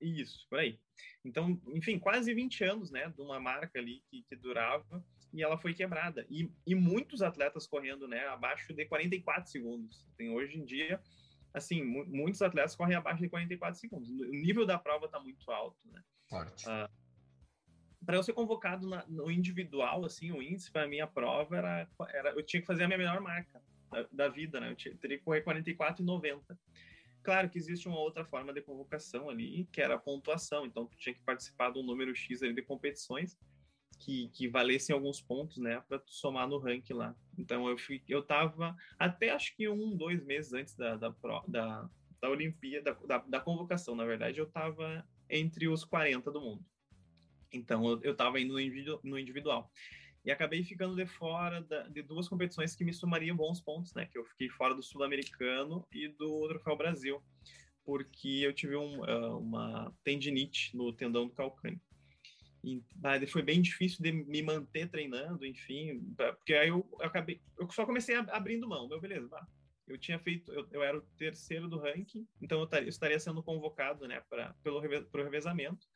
Isso, por aí. Então, enfim, quase 20 anos, né, de uma marca ali que, que durava e ela foi quebrada. E, e muitos atletas correndo, né, abaixo de 44 segundos. Tem hoje em dia assim, muitos atletas correm abaixo de 44 segundos. O nível da prova está muito alto, né? Forte. Uh, para eu ser convocado na, no individual, assim, o índice para minha prova era, era, eu tinha que fazer a minha melhor marca da, da vida, né? Eu tinha, teria que correr 44 e 90. Claro que existe uma outra forma de convocação ali, que era a pontuação. Então, tu tinha que participar de um número X ali de competições que, que valessem alguns pontos, né, para somar no ranking lá. Então eu fui, eu tava até acho que um, dois meses antes da da, da, da Olimpíada, da, da convocação, na verdade, eu tava entre os 40 do mundo. Então eu, eu tava indo no, individu, no individual. E acabei ficando de fora da, de duas competições que me somariam bons pontos, né? Que eu fiquei fora do Sul-Americano e do Troféu Brasil, porque eu tive um, uh, uma tendinite no tendão do calcâneo. E, foi bem difícil de me manter treinando, enfim, porque aí eu, eu acabei, eu só comecei abrindo mão, meu, beleza, bah, eu tinha feito, eu, eu, era o terceiro do ranking, então eu estaria, eu estaria sendo convocado, né, para pelo pro revezamento,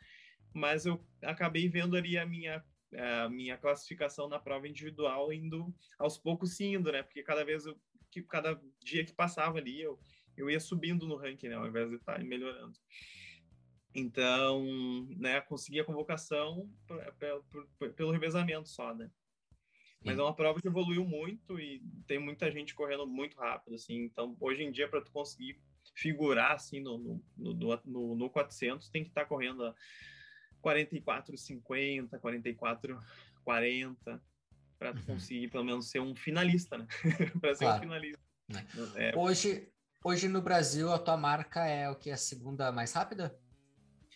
mas eu acabei vendo ali a minha a minha classificação na prova individual indo aos poucos indo, né, porque cada vez eu, que cada dia que passava ali eu eu ia subindo no ranking, né, ao invés de estar melhorando. Então, né, consegui a convocação pelo revezamento só, né? Mas é uma prova que evoluiu muito e tem muita gente correndo muito rápido, assim. Então, hoje em dia, para tu conseguir figurar, assim, no, no, no, no 400, tem que estar tá correndo a 44,50, 44,40, para tu uhum. conseguir, pelo menos, ser um finalista, né? para ser claro. um finalista. É. é. Hoje, hoje, no Brasil, a tua marca é o que? A segunda mais rápida?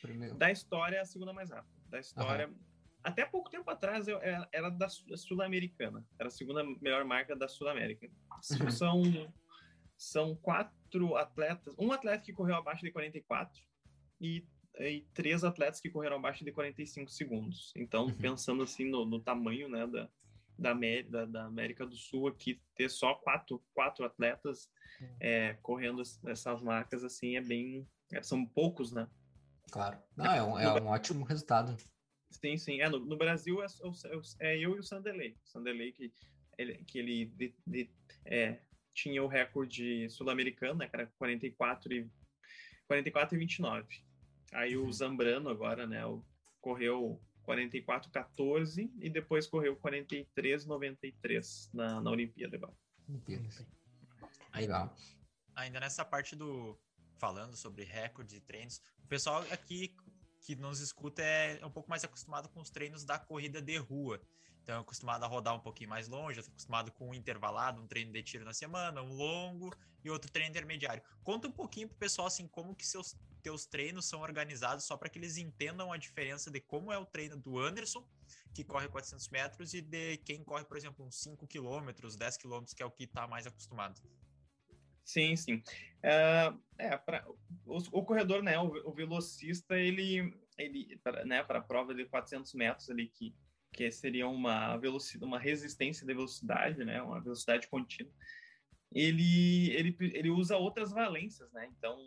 Primeiro. Da história, é a segunda mais rápida. Da história. Uhum. Até pouco tempo atrás eu era, era da Sul-Americana. Era a segunda melhor marca da Sul-América. Uhum. São, são quatro atletas. Um atleta que correu abaixo de 44 e e três atletas que correram abaixo de 45 segundos. Então, uhum. pensando assim no, no, tamanho né, da, da, América, da América do Sul aqui, ter só quatro, quatro atletas uhum. é, correndo essas marcas assim é bem. É, são poucos, né? Claro. Não, é um, é um ótimo resultado. Sim, sim. É, no, no Brasil é, é, é, eu e o Sanderley. O Sanderley que ele, que ele de, de, é, tinha o recorde sul-americano, né, que era 44 e, 44 e 29. Aí o uhum. Zambrano agora, né, correu 44-14 e depois correu 43-93 na, na Olimpíada agora. Legal. Ainda nessa parte do falando sobre recorde de treinos, o pessoal aqui que nos escuta é um pouco mais acostumado com os treinos da corrida de rua. Então, é acostumado a rodar um pouquinho mais longe, acostumado com um intervalado, um treino de tiro na semana, um longo e outro treino intermediário. Conta um pouquinho pro pessoal, assim, como que seus teus treinos são organizados, só para que eles entendam a diferença de como é o treino do Anderson, que corre 400 metros, e de quem corre, por exemplo, uns 5 quilômetros, 10 quilômetros, que é o que está mais acostumado. Sim, sim. Uh, é, pra, o, o, corredor, né, o, o velocista, ele, ele né, para a prova de 400 metros ali, que que seria uma velocidade, uma resistência de velocidade, né, uma velocidade contínua. Ele, ele, ele usa outras valências, né? Então,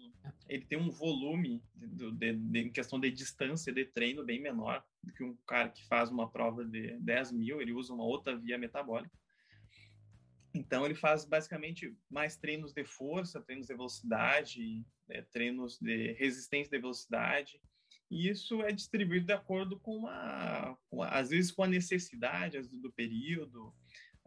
ele tem um volume de, de, de, em questão de distância de treino bem menor do que um cara que faz uma prova de 10 mil, ele usa uma outra via metabólica. Então, ele faz basicamente mais treinos de força, treinos de velocidade, né, treinos de resistência de velocidade, e isso é distribuído de acordo com, a, com a, às vezes com a necessidade do período,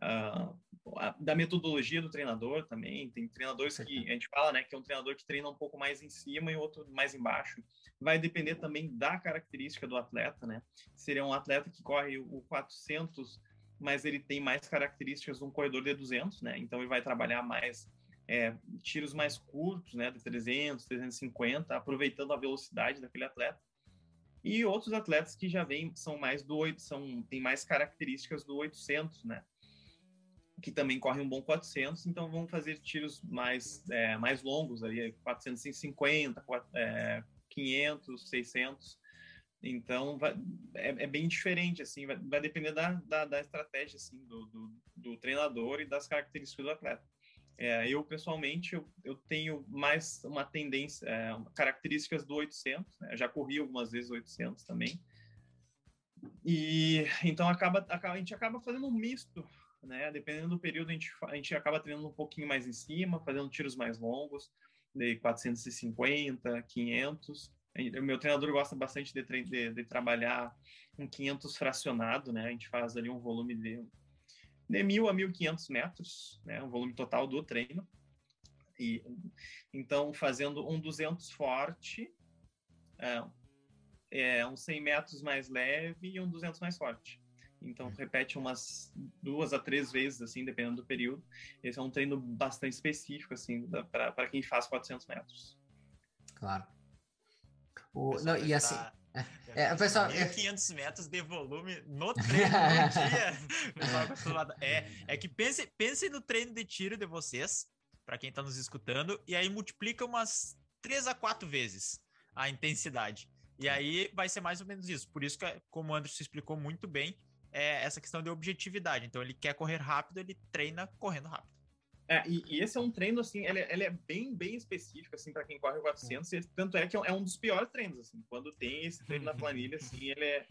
uh, a, da metodologia do treinador também. Tem treinadores que a gente fala, né, que é um treinador que treina um pouco mais em cima e outro mais embaixo. Vai depender também da característica do atleta, né? Seria um atleta que corre o 400, mas ele tem mais características de um corredor de 200, né? Então ele vai trabalhar mais é, tiros mais curtos, né, de 300, 350, aproveitando a velocidade daquele atleta e outros atletas que já vêm são mais do 8, são tem mais características do 800, né? Que também correm um bom 400, então vão fazer tiros mais é, mais longos aí, 450, é, 500, 600. Então vai, é, é, bem diferente assim, vai, vai depender da, da, da, estratégia assim do, do, do treinador e das características do atleta. É, eu, pessoalmente, eu, eu, tenho mais uma tendência, é, características do 800, né? já corri algumas vezes 800 também. E então acaba, a gente acaba fazendo um misto, né? Dependendo do período, a gente, a gente acaba treinando um pouquinho mais em cima, fazendo tiros mais longos, de 450, 500. O meu treinador gosta bastante de, de, de trabalhar um 500 fracionado, né? A gente faz ali um volume de de 1.000 a 1.500 metros, né, o volume total do treino. E, então, fazendo um 200 forte, é, é, um 100 metros mais leve e um 200 mais forte. Então, repete umas duas a três vezes, assim, dependendo do período. Esse é um treino bastante específico, assim, para quem faz 400 metros. Claro. O, não, e assim... Tá é, pessoal, 1.500 é metros de volume no treino no dia. é, é que pense, pense no treino de tiro de vocês, para quem está nos escutando, e aí multiplica umas 3 a 4 vezes a intensidade. E aí vai ser mais ou menos isso. Por isso que, como o Anderson explicou muito bem, é essa questão de objetividade. Então, ele quer correr rápido, ele treina correndo rápido. É, e, e, esse é um treino, assim, ele, ele é bem, bem específico, assim, para quem corre 400, e, tanto é que é um dos piores treinos, assim, quando tem esse treino na planilha, assim, ele é,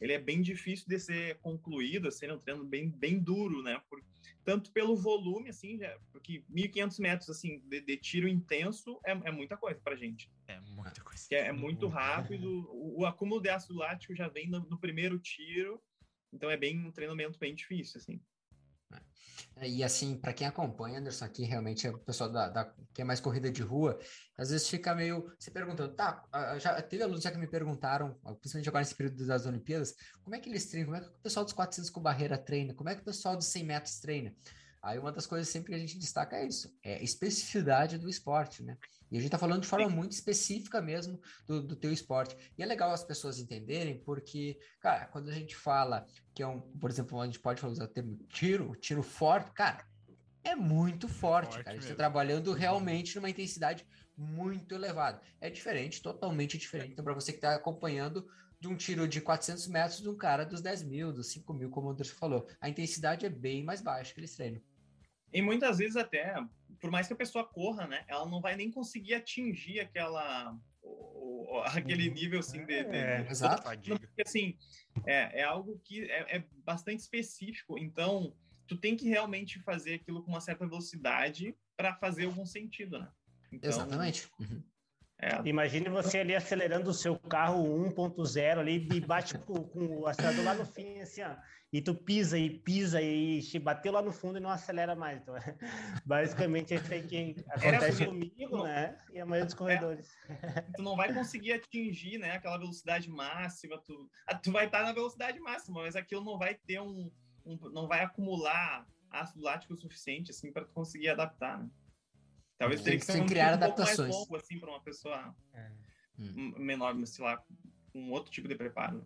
ele é bem difícil de ser concluído, assim, é um treino bem, bem duro, né, Por, tanto pelo volume, assim, já, porque 1.500 metros, assim, de, de, tiro intenso é, é muita coisa pra gente. É muita coisa. É, é muito rápido, o, o, acúmulo de ácido lático já vem no, no primeiro tiro, então é bem um treinamento bem difícil, assim. É, e assim, para quem acompanha, Anderson, aqui realmente é o pessoal da, da, que é mais corrida de rua, às vezes fica meio se perguntando, tá, já teve alunos já que me perguntaram, principalmente agora nesse período das Olimpíadas, como é que eles treinam, como é que o pessoal dos 400 com barreira treina, como é que o pessoal dos 100 metros treina? Aí uma das coisas sempre que a gente destaca é isso, é a especificidade do esporte, né? E a gente está falando de forma muito específica mesmo do, do teu esporte. E é legal as pessoas entenderem, porque, cara, quando a gente fala que é um, por exemplo, a gente pode usar o termo tiro, tiro forte, cara, é muito forte, forte cara. A gente está trabalhando realmente numa intensidade muito elevada. É diferente, totalmente diferente. Então, para você que está acompanhando de um tiro de 400 metros de um cara dos 10 mil, dos 5 mil, como o Anderson falou, a intensidade é bem mais baixa que eles treinam. E muitas vezes até, por mais que a pessoa corra, né, ela não vai nem conseguir atingir aquela aquele uhum. nível assim de, de, é, exato. Porque, assim é, é algo que é, é, bastante específico então tu tem que realmente fazer aquilo com uma certa velocidade para fazer algum sentido né então, exatamente uhum. É. Imagine você ali acelerando o seu carro 1.0 ali e bate com, com, o acelerador lá no fim, assim, ó. E tu pisa e pisa e te bateu lá no fundo e não acelera mais. Então, é, basicamente, isso aí que acontece Era, comigo, não, né? E a maioria dos é. corredores. É, tu não vai conseguir atingir, né? Aquela velocidade máxima. Tu, ah, tu vai estar na velocidade máxima, mas aquilo não vai ter um, um não vai acumular ácido lático o suficiente, assim, para tu conseguir adaptar, né? Talvez teria que ser um, criar um adaptações. pouco mais longo, assim, para uma pessoa é. menor, sei lá, com outro tipo de preparo.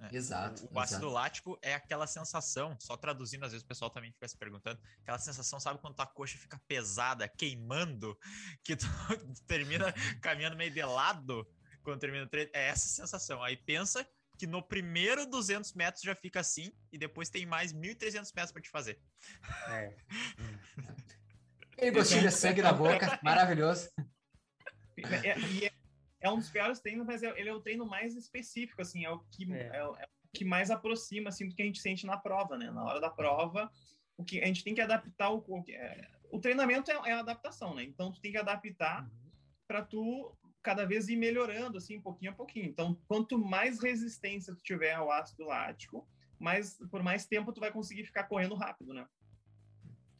É. Exato. O, o ácido exato. lático é aquela sensação, só traduzindo, às vezes o pessoal também fica se perguntando, aquela sensação, sabe quando tua coxa fica pesada, queimando, que tu termina caminhando meio de lado quando termina o treino? É essa sensação. Aí pensa que no primeiro 200 metros já fica assim e depois tem mais 1.300 metros para te fazer. É. Aquele gostinho de sangue na boca, maravilhoso. É, é, é, um dos piores treinos, mas é, ele é o treino mais específico, assim, é o que, é. é. o que mais aproxima, assim, do que a gente sente na prova, né? Na hora da prova, o que a gente tem que adaptar o... O, o treinamento é, a adaptação, né? Então, tu tem que adaptar uhum. para tu cada vez ir melhorando, assim, pouquinho a pouquinho. Então, quanto mais resistência tu tiver ao ácido lático, mais, por mais tempo tu vai conseguir ficar correndo rápido, né?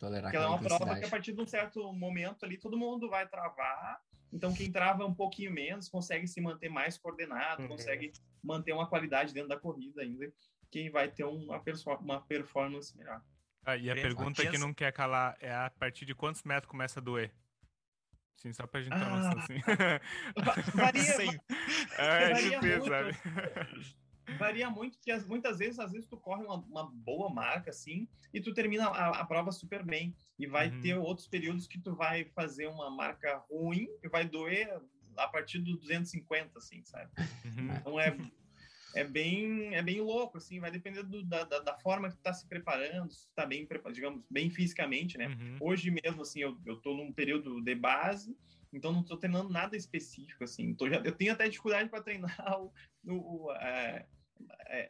Tolerar Porque ela é uma prova que a partir de um certo momento ali todo mundo vai travar. Então quem trava um pouquinho menos consegue se manter mais coordenado, uhum. consegue manter uma qualidade dentro da corrida ainda. Quem vai ter uma, uma performance melhor. Ah, e a pergunta que não quer calar é a partir de quantos metros começa a doer? Sim, só pra gente ter ah, noção, assim. Varia, Sim. É, varia difícil, muito. sabe? Varia muito, porque muitas vezes, às vezes tu corre uma, uma boa marca, assim, e tu termina a, a prova super bem. E vai uhum. ter outros períodos que tu vai fazer uma marca ruim e vai doer a partir do 250, assim, sabe? Uhum. Então é, é bem é bem louco, assim, vai depender do, da, da, forma que tu tá se preparando, se tu tá bem, digamos, bem fisicamente, né? Uhum. Hoje mesmo, assim, eu, eu tô num período de base, então não tô treinando nada específico, assim. Tô, já, eu tenho até dificuldade para treinar o, o, o é,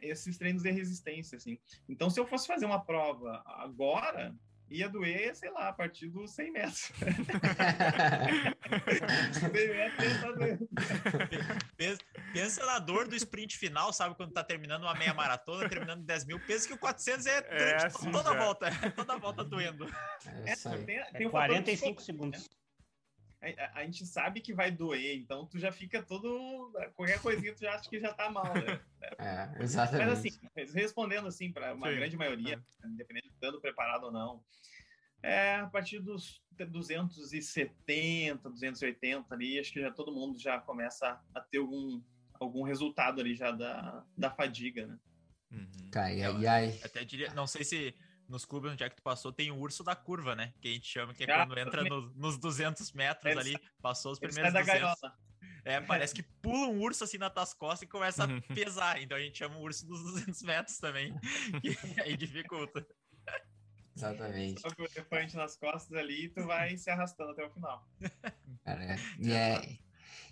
esses treinos de resistência, assim. Então, se eu fosse fazer uma prova agora, ia doer, sei lá, a partir dos 100 metros. pensa, pensa na dor do sprint final, sabe? Quando tá terminando uma meia maratona, terminando 10 mil. Pensa que o 400 é, é assim, toda já. volta, toda volta doendo. É, tem, tem é 45 segundos. A, a, gente sabe que vai doer, então tu já fica todo. Qualquer coisinha tu já acha que já tá mal, né? É, exatamente. Mas assim, respondendo assim, para uma Sim. grande maioria, é. independente de estando preparado ou não, é a partir dos 270, 280 ali, acho que já todo mundo já começa a ter algum, algum resultado ali já da, da fadiga, né? Uhum. Tá, e aí? Até diria, não sei se nos clubes onde é que tu passou, tem o urso da curva, né? Que a gente chama, que é ah, quando entra no, nos 200 metros ali, passou os primeiros 200. É, parece que pula um urso assim nas tuas costas e começa a uhum. pesar. Então a gente chama o urso dos 200 metros também, que aí dificulta. Exatamente. Só que o elefante nas costas ali, tu vai se arrastando até o final. Cara, é, e é,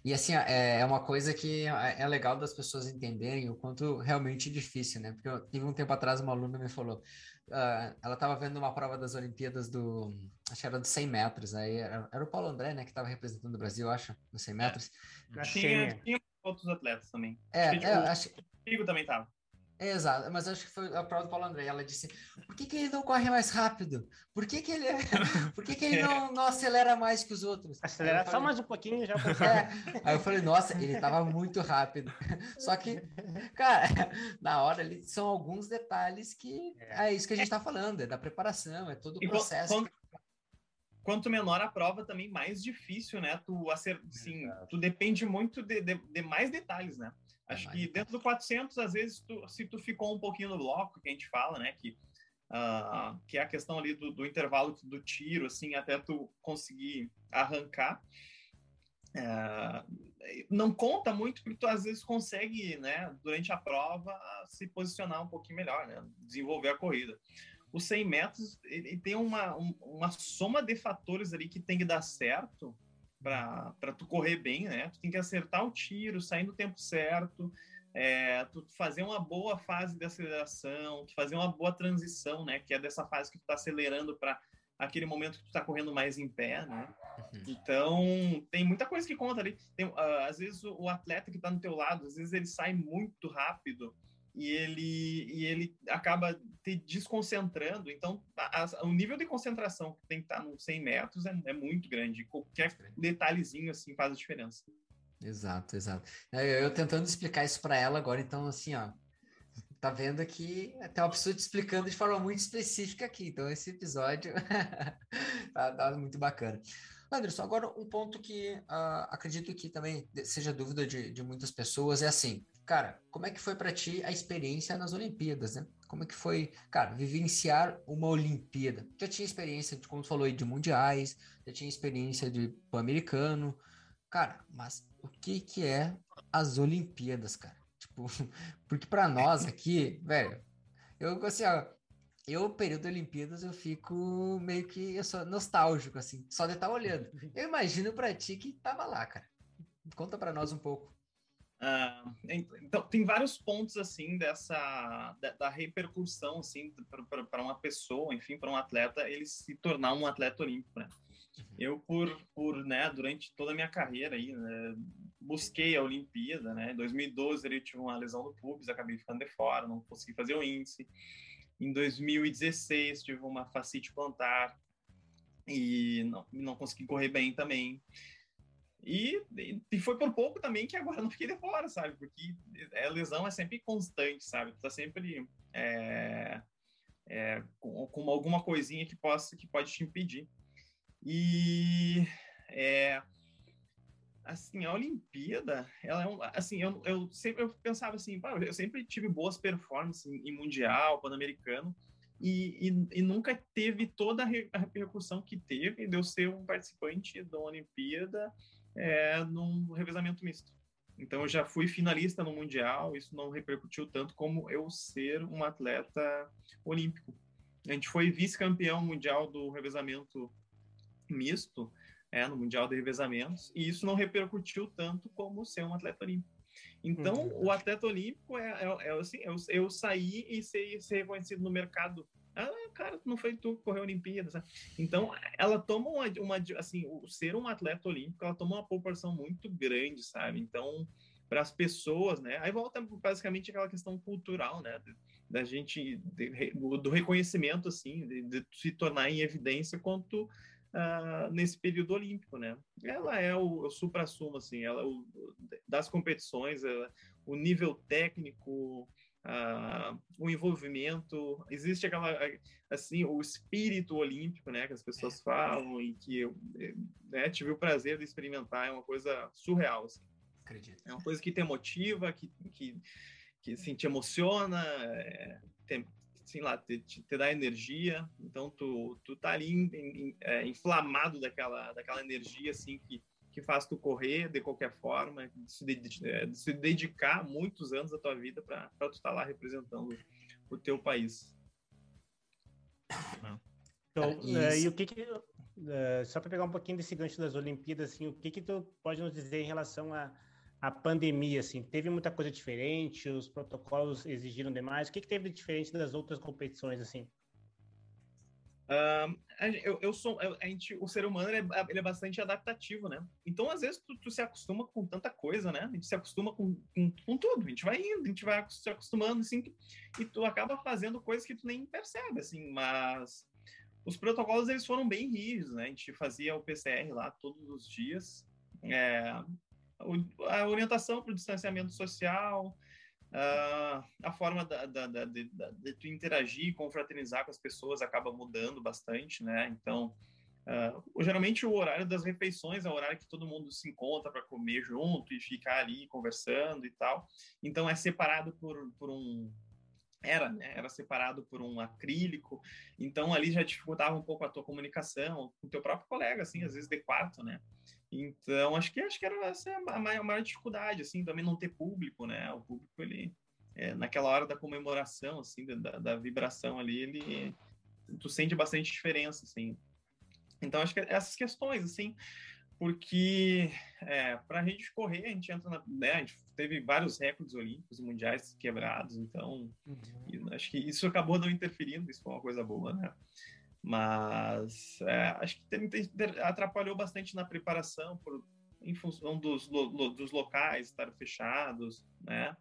e assim, é, é uma coisa que é, é legal das pessoas entenderem o quanto realmente é difícil, né? Porque eu tive um tempo atrás uma aluna me falou, uh, ela estava vendo uma prova das Olimpíadas do, acho que era de 100 metros, aí era, era o Paulo André, né, que estava representando o Brasil, acho, nos 100 metros. É. Tinha, tinha outros atletas também. É, acho que, é, acho... o também estava. Exato, mas acho que foi a prova do Paulo André. Ela disse: por que, que ele não corre mais rápido? Por que, que ele, é... por que, que ele não, não acelera mais que os outros? Acelera falei, só mais um pouquinho já. É. Aí eu falei: nossa, ele estava muito rápido. Só que, cara, na hora ali são alguns detalhes que é, é isso que a gente está falando, é da preparação, é todo o processo. Quando, quanto menor a prova, também mais difícil, né? Tu, acer... Sim, tu depende muito de, de, de mais detalhes, né? Acho que dentro do 400, às vezes, tu, se tu ficou um pouquinho no bloco, que a gente fala, né, que, uh, que é a questão ali do, do, intervalo do tiro, assim, até tu conseguir arrancar, é, não conta muito porque tu às vezes consegue, né, durante a prova, se posicionar um pouquinho melhor, né, desenvolver a corrida. Os 100 metros, ele tem uma, uma soma de fatores ali que tem que dar certo para tu correr bem, né? Tu tem que acertar o tiro, sair no tempo certo, é, tu fazer uma boa fase de aceleração, tu fazer uma boa transição, né? Que é dessa fase que tu tá acelerando para aquele momento que tu tá correndo mais em pé, né? Uhum. Então, tem muita coisa que conta ali. Tem, uh, às vezes o, o atleta que tá no teu lado, às vezes ele sai muito rápido e ele, e ele acaba te desconcentrando. Então, a, a, o nível de concentração que tem que estar nos 100 metros é, é, muito grande. Qualquer detalhezinho assim faz a diferença. Exato, exato. É, eu tentando explicar isso para ela agora, então, assim, ó, tá vendo que até uma pessoa te explicando de forma muito específica aqui. Então, esse episódio tá, tá, muito bacana. Anderson, agora um ponto que uh, acredito que também seja dúvida de, de muitas pessoas é assim, Cara, como é que foi para ti a experiência nas Olimpíadas, né? Como é que foi, cara, vivenciar uma Olimpíada? Já tinha experiência, como tu falou aí, de mundiais, já tinha experiência de pan-americano. Cara, mas o que que é as Olimpíadas, cara? Tipo, porque para nós aqui, velho, eu assim, ó, eu, período Olimpíadas, eu fico meio que eu sou nostálgico, assim, só de estar tá olhando. Eu imagino para ti que tava lá, cara. Conta para nós um pouco. Uh, então, tem vários pontos, assim, dessa, da, da repercussão, assim, para uma pessoa, enfim, para um atleta, ele se tornar um atleta olímpico, né? Uhum. Eu, por, por, né, durante toda a minha carreira aí, né, busquei a Olimpíada, né? Em 2012 eu tive uma lesão no pubis, acabei ficando de fora, não consegui fazer o índice. Em 2016 tive uma fascite plantar e não, não consegui correr bem também. E, e foi por pouco também que agora não fiquei de fora, sabe? Porque a lesão é sempre constante, sabe? Tu tá sempre é, é, com, com, alguma coisinha que possa que pode te impedir. E é, assim, a Olimpíada, ela é um, assim, eu, eu sempre eu pensava assim, eu sempre tive boas performances em, em mundial, pan-americano, e, e, e, nunca teve toda a repercussão que teve de eu ser um participante da Olimpíada é, num revezamento misto. Então, eu já fui finalista no Mundial, isso não repercutiu tanto como eu ser um atleta olímpico. A gente foi vice-campeão mundial do revezamento misto, é, no Mundial de Revezamentos, e isso não repercutiu tanto como ser um atleta olímpico. Então, uhum. o atleta olímpico é, é, é assim, eu, eu sair e ser, ser reconhecido no mercado ah, cara, não foi tu que correu a Olimpíada, sabe? Então, ela toma uma, uma, assim, o ser um atleta olímpico, ela toma uma proporção muito grande, sabe? Então, para as pessoas, né? Aí volta basicamente aquela questão cultural, né? Da gente, de, do reconhecimento, assim, de, de, se tornar em evidência quanto uh, nesse período olímpico, né? Ela é o, o supra-sumo, assim, ela, o, das competições, ela, o nível técnico, uh, o envolvimento, existe aquela, assim, o espírito olímpico, né, que as pessoas é. falam e que eu né, tive o prazer de experimentar, é uma coisa surreal, assim. Acredito. É uma coisa que te motiva, que, que, que assim, te emociona, é, te, assim, lá, te, te, dá energia, então tu, tu tá ali em, em, é, inflamado daquela, daquela energia, assim, que que faz tu correr de qualquer forma, se, é, de se dedicar muitos anos da tua vida para tu estar tá lá representando o teu país. Então, é, e o que, que é, só para pegar um pouquinho desse gancho das Olimpíadas, assim, o que que tu pode nos dizer em relação a a pandemia, assim, teve muita coisa diferente, os protocolos exigiram demais, o que, que teve de diferente das outras competições, assim? Eu, eu sou, a gente, o ser humano ele é, ele é, bastante adaptativo, né? Então, às vezes, tu, tu, se acostuma com tanta coisa, né? A gente se acostuma com, com, com, tudo, a gente vai indo, a gente vai se acostumando, assim, e tu acaba fazendo coisas que tu nem percebe, assim, mas os protocolos, eles foram bem rígidos, né? A gente fazia o PCR lá todos os dias, é, a orientação para o distanciamento social, Uh, a forma da, da, da, de, de, tu interagir, confraternizar com as pessoas acaba mudando bastante, né? Então, uh, geralmente o horário das refeições é o horário que todo mundo se encontra para comer junto e ficar ali conversando e tal. Então, é separado por, por um. Era, né? Era separado por um acrílico. Então, ali já dificultava um pouco a tua comunicação com o teu próprio colega, assim, às vezes de quarto, né? Então, acho que acho que era essa a maior, a maior dificuldade, assim, também não ter público, né? O público, ele, é, naquela hora da comemoração, assim, da, da vibração ali, ele, tu sente bastante diferença, assim. Então, acho que essas questões, assim, porque é, para a gente correr, a gente entra na. Né, a gente teve vários recordes olímpicos e mundiais quebrados, então uhum. acho que isso acabou não interferindo, isso foi uma coisa boa, né? Mas é, acho que atrapalhou bastante na preparação, por, em função dos, lo, dos locais estarem fechados, né?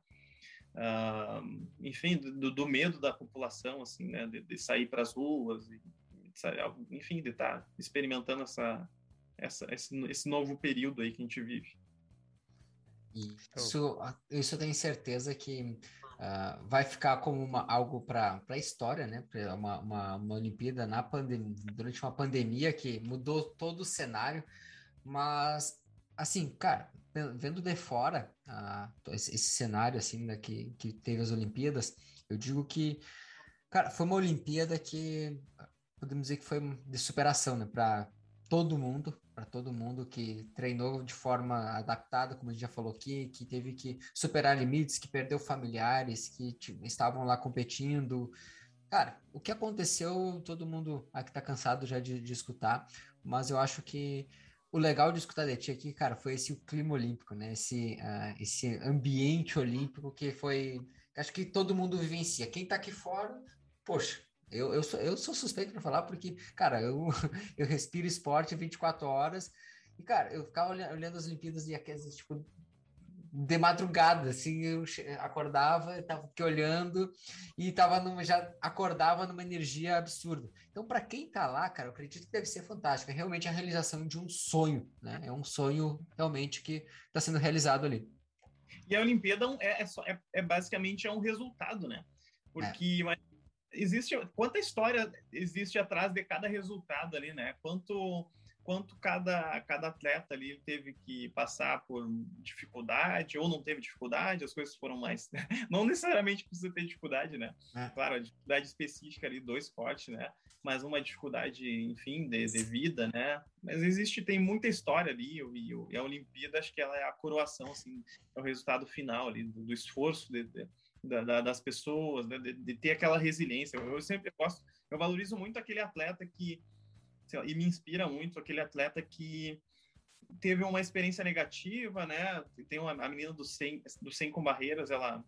Uh, enfim, do, do, medo da população, assim, né? De, de sair para as ruas, e, de, enfim, de estar tá experimentando essa, essa, esse, esse novo período aí que a gente vive. Isso, isso eu tenho certeza que uh, vai ficar como uma, algo para a história, né? Uma, uma, uma Olimpíada na pandemia, durante uma pandemia que mudou todo o cenário, mas assim, cara, vendo de fora uh, esse, esse, cenário assim né, que, que teve as Olimpíadas, eu digo que, cara, foi uma Olimpíada que podemos dizer que foi de superação, né? Para todo mundo, para todo mundo que treinou de forma adaptada, como a gente já falou aqui, que teve que superar limites, que perdeu familiares, que estavam lá competindo. Cara, o que aconteceu, todo mundo aqui está cansado já de, de, escutar, mas eu acho que o legal de escutar de ti aqui, cara, foi esse clima olímpico, né? Esse, uh, esse ambiente olímpico que foi. Acho que todo mundo vivencia. Quem está aqui fora, poxa, eu, eu, sou, eu sou suspeito para falar porque, cara, eu, eu respiro esporte 24 horas e, cara, eu ficava olhando, olhando as Olimpíadas e aquelas, tipo, de madrugada, assim, eu acordava, tava aqui olhando e tava numa, já acordava numa energia absurda. Então, para quem tá lá, cara, eu acredito que deve ser fantástico. É realmente a realização de um sonho, né? É um sonho realmente que está sendo realizado ali. E a Olimpíada é, é, só, é, é basicamente é um resultado, né? Porque é existe quanta história existe atrás de cada resultado ali, né? Quanto quanto cada cada atleta ali teve que passar por dificuldade ou não teve dificuldade, as coisas foram mais não necessariamente precisa ter dificuldade, né? É. Claro, a dificuldade específica ali do esporte, né? Mas uma dificuldade, enfim, de, de vida, né? Mas existe tem muita história ali e, e a Olimpíada acho que ela é a coroação, assim, é o resultado final ali do, do esforço de, de da, da, das pessoas, né? de, de, ter aquela resiliência. Eu, eu, sempre gosto, eu valorizo muito aquele atleta que, lá, e me inspira muito aquele atleta que teve uma experiência negativa, né? Tem uma, a menina do 100, do 100 com barreiras, ela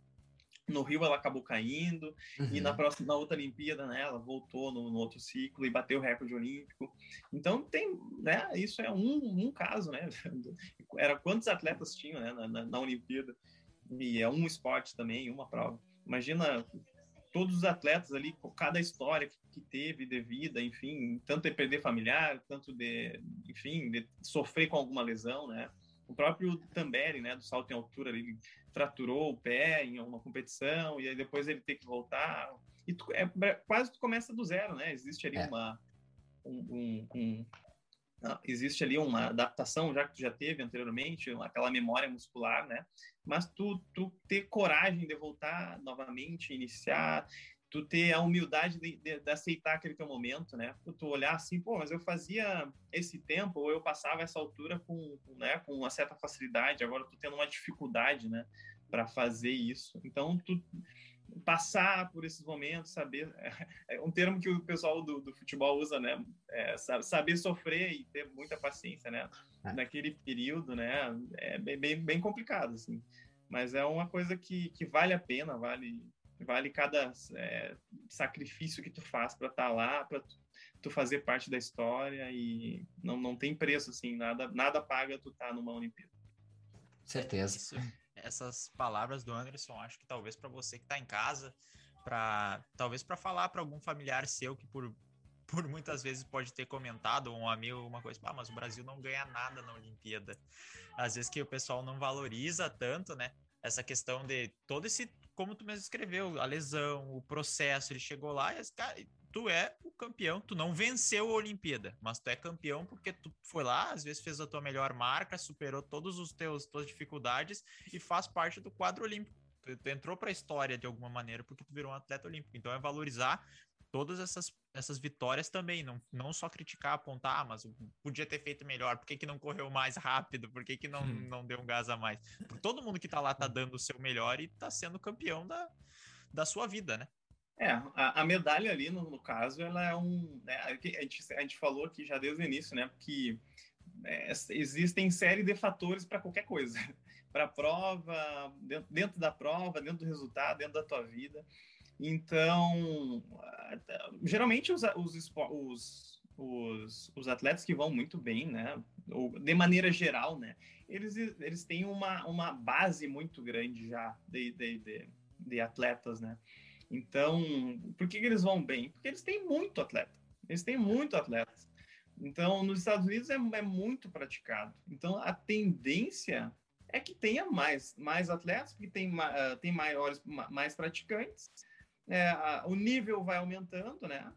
no Rio ela acabou caindo uhum. e na próxima na outra Olimpíada, né, ela voltou no, no, outro ciclo e bateu o recorde olímpico. Então tem, né, isso é um, um caso, né? Era quantos atletas tinham, né, na, na Olimpíada? E é um esporte também, uma prova. Imagina todos os atletas ali, cada história que teve de vida, enfim, tanto de perder familiar, tanto de, enfim, de sofrer com alguma lesão, né? O próprio Tamberi, né, do salto em altura, ele fraturou o pé em uma competição e aí depois ele tem que voltar. E tu, é, quase tu começa do zero, né? Existe ali é. uma um, um, um existe ali uma adaptação já que tu já teve anteriormente, aquela memória muscular, né? Mas tu, tu ter coragem de voltar novamente, iniciar, tu ter a humildade de, de, de, aceitar aquele teu momento, né? Tu olhar assim, pô, mas eu fazia esse tempo, ou eu passava essa altura com, né, com uma certa facilidade, agora tu tendo uma dificuldade, né, para fazer isso. Então, tu passar por esses momentos, saber. É um termo que o pessoal do, do futebol usa, né? É, saber sofrer e ter muita paciência, né? É. Naquele período, né? É bem, bem, bem complicado, assim. Mas é uma coisa que, que vale a pena, vale vale cada é, sacrifício que tu faz para estar tá lá, para tu, tu, fazer parte da história e não, não tem preço, assim, nada, nada paga tu estar tá numa Olimpíada. Certeza. Essas palavras do Anderson, acho que talvez para você que está em casa, para talvez para falar para algum familiar seu que por por muitas vezes pode ter comentado um amigo alguma coisa, ah, mas o Brasil não ganha nada na Olimpíada. Às vezes que o pessoal não valoriza tanto, né? Essa questão de todo esse, como tu mesmo escreveu, a lesão, o processo, ele chegou lá e, cara, tu é o campeão, tu não venceu a Olimpíada, mas tu é campeão porque tu foi lá, às vezes fez a tua melhor marca, superou todos os teus tuas dificuldades e faz parte do quadro olímpico. Tu, tu entrou para a história de alguma maneira porque tu virou um atleta olímpico. Então é valorizar todas essas, essas vitórias também, não, não só criticar, apontar, ah, mas podia ter feito melhor, por que, que não correu mais rápido, por que, que não, hum. não deu um gás a mais? Por todo mundo que tá lá tá dando o seu melhor e tá sendo campeão da, da sua vida, né? É, a, a medalha ali, no, no, caso, ela é um. Né, a, gente, a gente falou aqui já desde o início, né? Que é, existem série de fatores para qualquer coisa. para a prova, dentro, dentro da prova, dentro do resultado, dentro da tua vida. Então, geralmente os, os, os, os, os atletas que vão muito bem, né? Ou, de maneira geral, né? Eles, eles têm uma, uma base muito grande já de, de, de, de atletas, né? Então, por que, que eles vão bem? Porque eles têm muito atleta. Eles têm muito atletas. Então, nos Estados Unidos é, é muito praticado. Então, a tendência é que tenha mais, mais atletas, porque tem, uh, tem maiores, mais praticantes, é, o nível vai aumentando, né?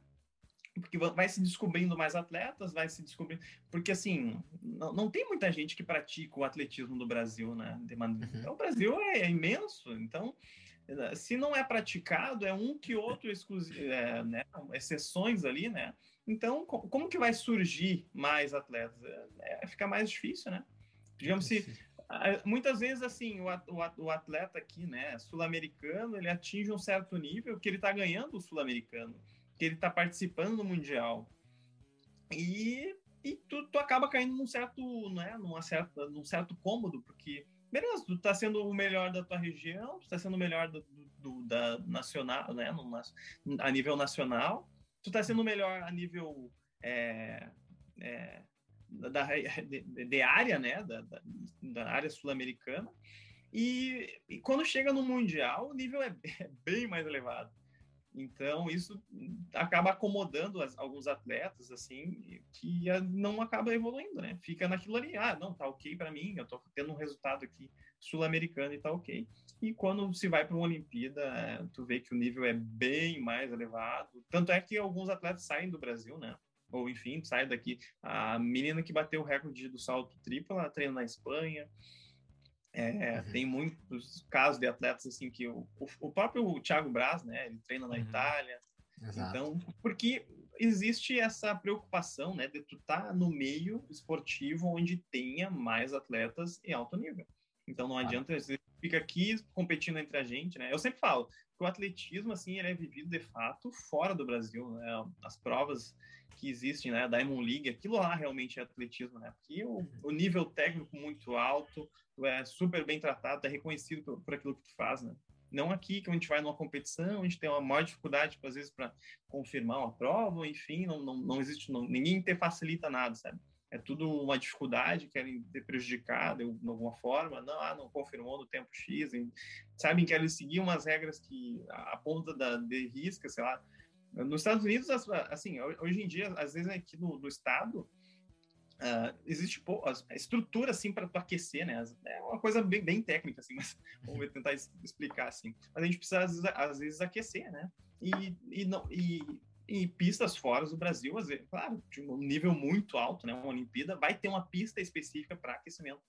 Porque vai se descobrindo mais atletas, vai se descobrindo. Porque, assim, não, não tem muita gente que pratica o atletismo no Brasil, né? Uhum. Então, o Brasil é, é, imenso, então, se não é praticado, é um que outro exclusivo, é, né? exceções ali, né? Então, como que vai surgir mais atletas? É, é, fica mais difícil, né? Digamos se muitas vezes assim o atleta aqui né sul-americano ele atinge um certo nível que ele está ganhando o sul-americano que ele está participando do mundial e, e tu, tu acaba caindo num certo né numa certa num certo cômodo porque beleza tu está sendo o melhor da tua região tu está sendo o melhor do, do, da nacional né no, a nível nacional tu está sendo o melhor a nível é, é, da, de, de, área, né, da, da, da área sul-americana. E, e, quando chega no Mundial, o nível é, é bem mais elevado. Então, isso acaba acomodando as, alguns atletas, assim, que não acaba evoluindo, né? Fica naquilo ali, ah, não, tá ok para mim, eu tô tendo um resultado aqui sul-americano e tá ok. E quando se vai para uma Olimpíada, é, tu vê que o nível é bem mais elevado. Tanto é que alguns atletas saem do Brasil, né? ou enfim, sai daqui. A menina que bateu o recorde do salto triplo, ela treina na Espanha. É, uhum. Tem muitos casos de atletas assim que o, o próprio Thiago Braz, né, ele treina na uhum. Itália. Exato. Então, porque existe essa preocupação, né, de tu estar tá no meio esportivo onde tenha mais atletas em alto nível. Então não adianta você fica aqui competindo entre a gente, né? Eu sempre falo que o atletismo assim ele é vivido de fato fora do Brasil, né? As provas que existem, né, Diamond League, aquilo lá realmente é atletismo, né? Porque o, o nível técnico muito alto, tu é super bem tratado, é reconhecido por, por aquilo que tu faz, né? Não aqui, que a gente vai numa competição, a gente tem uma maior dificuldade, às vezes, para confirmar uma prova, enfim, não, não, não existe, não, ninguém te facilita nada, sabe? É tudo uma dificuldade, querem ter prejudicado de alguma forma, não, ah, não confirmou no tempo X, sabem que eles seguir umas regras que a ponta da, de risca, sei lá, nos Estados Unidos, assim, hoje em dia, às vezes aqui no, no estado, uh, existe pô, a estrutura, assim, para aquecer, né? É uma coisa bem, bem técnica, assim, mas vamos tentar explicar, assim. Mas a gente precisa, às vezes, às vezes aquecer, né? E, e, não, e, e pistas fora do Brasil, às vezes, claro, de um nível muito alto, né? Uma Olimpíada vai ter uma pista específica para aquecimento.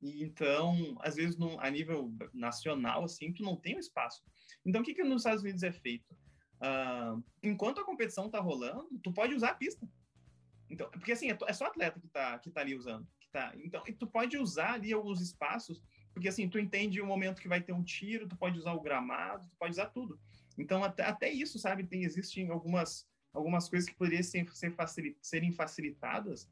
E então, às vezes, a nível nacional, assim, tu não tem o um espaço. Então, o que, que nos Estados Unidos é feito? Uh, enquanto a competição tá rolando, tu pode usar a pista. Então, porque assim, é, é só atleta que tá, que tá ali usando. Que tá, então, tu pode usar ali alguns espaços, porque assim, tu entende o momento que vai ter um tiro, tu pode usar o gramado, tu pode usar tudo. Então, até, até isso, sabe, tem, existem algumas, algumas coisas que poderiam ser, ser facil, serem facilitadas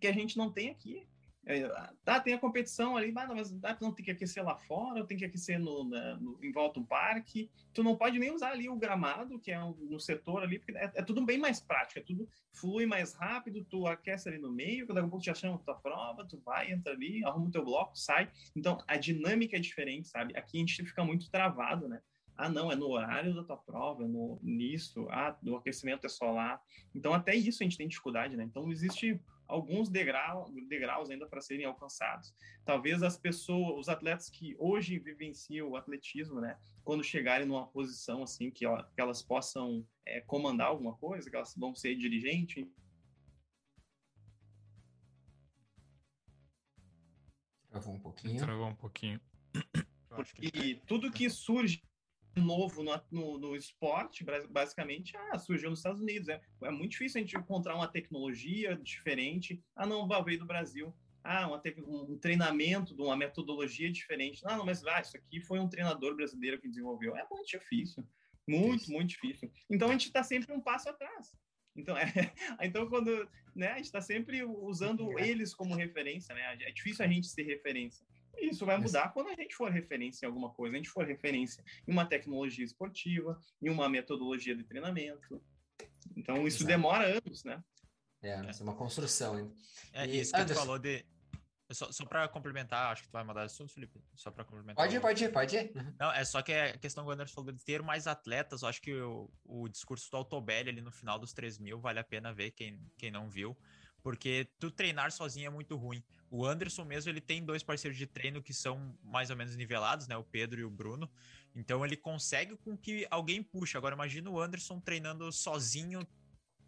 que a gente não tem aqui. É, tá, tem a competição ali, mas, dá, não tem que aquecer lá fora, tem que aquecer no, na, no, em volta do parque. Tu não pode nem usar ali o gramado, que é um, no setor ali, porque é, é, tudo bem mais prático, é tudo flui mais rápido, tu aquece ali no meio, daqui a pouco já chama tua prova, tu vai, entra ali, arruma o teu bloco, sai. Então a dinâmica é diferente, sabe? Aqui a gente fica muito travado, né? Ah, não, é no horário da tua prova, é no, nisso, ah, o aquecimento é só lá. Então, até isso a gente tem dificuldade, né? Então, existe alguns degrau, degraus ainda para serem alcançados. Talvez as pessoas, os atletas que hoje vivenciam o atletismo, né, quando chegarem numa posição assim que, ó, que elas possam é, comandar alguma coisa, que elas vão ser dirigente. Travou um pouquinho. Travou um pouquinho. Porque tudo que surge novo no, no, no, esporte, basicamente, ah, surgiu nos Estados Unidos. É, é muito difícil a gente encontrar uma tecnologia diferente. Ah, não, veio do Brasil. Ah, uma, um treinamento, uma metodologia diferente. Ah, não, mas ah, isso aqui foi um treinador brasileiro que desenvolveu. É muito difícil. Muito, muito difícil. Então, a gente está sempre um passo atrás. Então, é, então quando né, a gente está sempre usando eles como referência, né? É difícil a gente ser referência. Isso vai mudar quando a gente for referência em alguma coisa, a gente for referência em uma tecnologia esportiva, em uma metodologia de treinamento. Então, isso Exato. demora anos, né? É, é uma construção. Hein? É e, isso que Anderson... tu falou de. Só, só para complementar, acho que tu vai mandar assunto, Felipe. Só para complementar. Pode ir, pode ir, pode ir. Uhum. Não, é só que a questão que o Anderson falou de ter mais atletas, eu acho que o, o discurso do Altobelli ali no final dos 3 mil vale a pena ver quem, quem não viu porque tu treinar sozinho é muito ruim. O Anderson mesmo, ele tem dois parceiros de treino que são mais ou menos nivelados, né? O Pedro e o Bruno. Então ele consegue com que alguém puxe. Agora imagina o Anderson treinando sozinho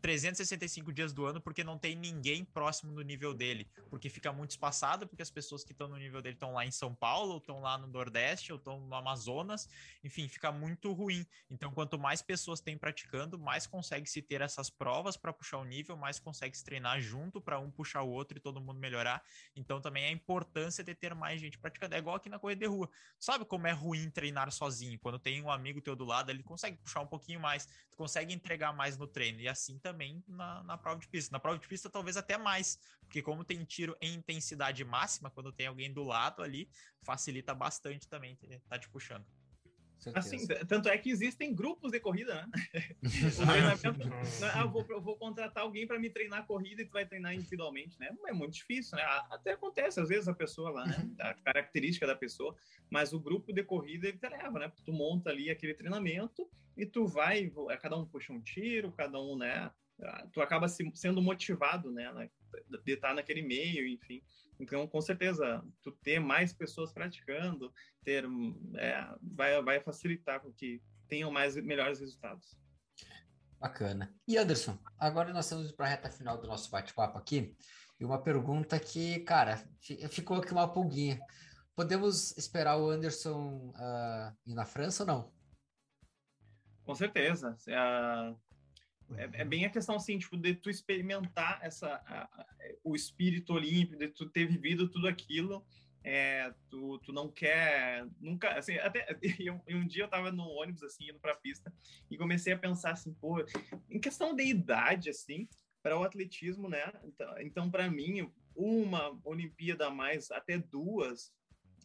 365 dias do ano porque não tem ninguém próximo do nível dele, porque fica muito espaçado, porque as pessoas que estão no nível dele estão lá em São Paulo, ou estão lá no Nordeste, ou estão no Amazonas, enfim, fica muito ruim. Então, quanto mais pessoas tem praticando, mais consegue se ter essas provas para puxar o nível, mais consegue se treinar junto para um puxar o outro e todo mundo melhorar. Então, também a importância de ter mais gente praticando. É igual aqui na corrida de rua. Sabe como é ruim treinar sozinho? Quando tem um amigo teu do lado, ele consegue puxar um pouquinho mais, tu consegue entregar mais no treino. E assim também na, na prova de pista. Na prova de pista, talvez até mais, porque como tem tiro em intensidade máxima, quando tem alguém do lado ali, facilita bastante também, tá te puxando. Assim, tanto é que existem grupos de corrida, né? ah, eu vou, eu vou contratar alguém para me treinar corrida e tu vai treinar individualmente, né? É muito difícil, né? Até acontece, às vezes, a pessoa lá, né? A característica da pessoa, mas o grupo de corrida ele te leva, né? Tu monta ali aquele treinamento e tu vai, cada um puxa um tiro, cada um, né? Ah, tu acaba sendo motivado, né, né, de estar naquele meio, enfim. Então, com certeza, tu ter mais pessoas praticando, ter, é, vai, vai facilitar com que tenham mais melhores resultados. Bacana. E Anderson, agora nós estamos para a reta final do nosso bate-papo aqui. E uma pergunta que, cara, ficou aqui uma pulguinha. Podemos esperar o Anderson uh, ir na França ou não? Com certeza. Uh, é, é, bem a questão assim, tipo, de tu experimentar essa, a, a, o espírito olímpico, de tu ter vivido tudo aquilo, é, tu, tu não quer nunca, assim, até um, um dia eu tava no ônibus, assim, indo pra pista, e comecei a pensar assim, pô, em questão de idade, assim, para o atletismo, né, então, então para mim, uma Olimpíada a mais, até duas,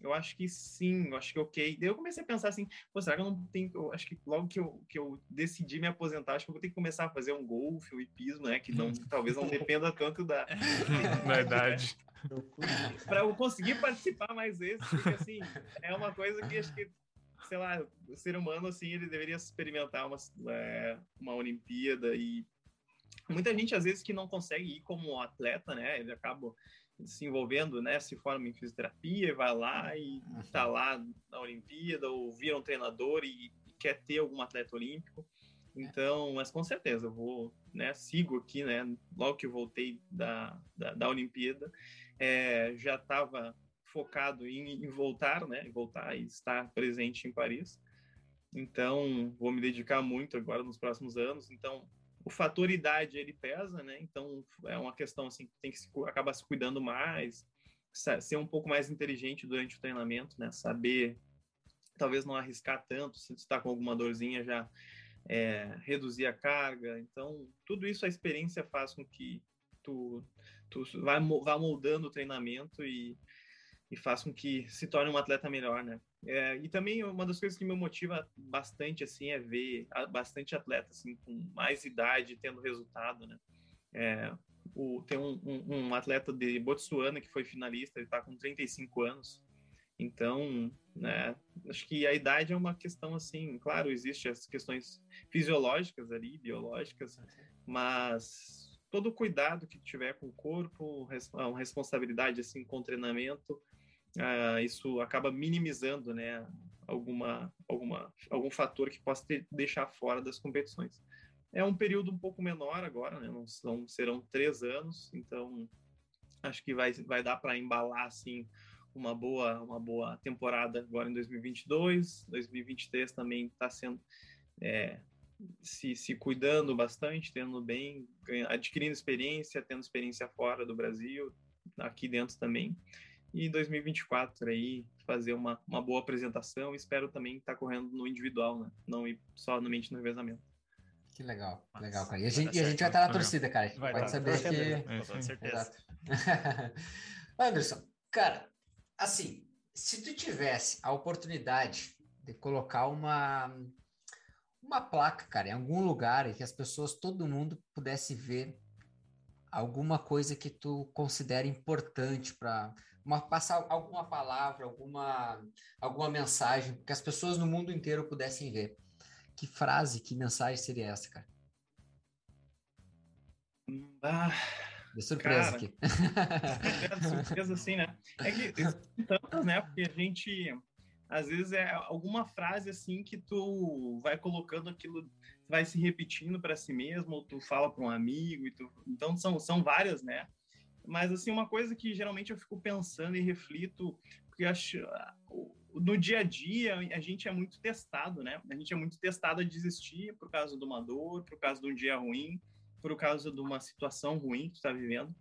eu acho que sim, eu acho que ok. Daí eu comecei a pensar assim, pô, será que eu não tenho. Eu acho que logo que eu, que eu decidi me aposentar, acho que eu vou ter que começar a fazer um golfe, um hipismo, né? Que não, talvez não dependa tanto da. Verdade. para eu conseguir participar mais vezes, porque assim, é uma coisa que acho que, sei lá, o ser humano, assim, ele deveria experimentar uma, é, uma Olimpíada e muita gente, às vezes, que não consegue ir como atleta, né? Ele acaba se envolvendo, né, se forma em fisioterapia, vai lá e está lá na Olimpíada, ou vira um treinador e, e, quer ter algum atleta olímpico. Então, mas com certeza, eu vou, né, sigo aqui, né, logo que voltei da, da, da Olimpíada, é, já estava focado em, em, voltar, né, em voltar e estar presente em Paris. Então, vou me dedicar muito agora nos próximos anos. Então, o fator idade ele pesa, né? Então é uma questão assim que tem que se, acabar se cuidando mais, ser um pouco mais inteligente durante o treinamento, né? Saber talvez não arriscar tanto, se está com alguma dorzinha já é, reduzir a carga. Então tudo isso a experiência faz com que tu, tu vá, moldando o treinamento e, e faz com que se torne um atleta melhor, né? É, e também uma das coisas que me motiva bastante assim é ver bastante atleta assim com mais idade tendo resultado, né? É, o, tem um, um, um, atleta de Botsuana que foi finalista, ele está com 35 anos. Então, né, acho que a idade é uma questão assim, claro, existem as questões fisiológicas ali, biológicas, mas todo o cuidado que tiver com o corpo, uma responsabilidade assim com o treinamento, uh, isso acaba minimizando, né, alguma, alguma, algum fator que possa te deixar fora das competições. É um período um pouco menor agora, né, não são, serão três anos, então acho que vai, vai dar para embalar, assim, uma boa, uma boa temporada agora em 2022. 2023 também está sendo é, se, se cuidando bastante, tendo bem, adquirindo experiência, tendo experiência fora do Brasil, aqui dentro também. E 2024 aí fazer uma, uma boa apresentação. Espero também estar tá correndo no individual, né? Não ir somente no revezamento. Que legal, legal, cara. E a gente, e a gente vai estar na torcida, cara. Vai Pode saber que. É, com certeza. Anderson, cara, assim, se tu tivesse a oportunidade de colocar uma uma placa, cara, em algum lugar em que as pessoas, todo mundo pudesse ver alguma coisa que tu considera importante para passar alguma palavra, alguma alguma mensagem que as pessoas no mundo inteiro pudessem ver. Que frase, que mensagem seria essa, cara? Ah, de surpresa cara, aqui. De surpresa, assim, né? É que tantas, né? Porque a gente, às vezes, é alguma frase assim que tu vai colocando aquilo, vai se repetindo para si mesmo, ou tu fala para um amigo, tu... então são, são várias, né? Mas, assim, uma coisa que geralmente eu fico pensando e reflito, porque acho no dia a dia a gente é muito testado, né? A gente é muito testado a desistir por causa de uma dor, por causa de um dia ruim por causa de uma situação ruim que tu está vivendo.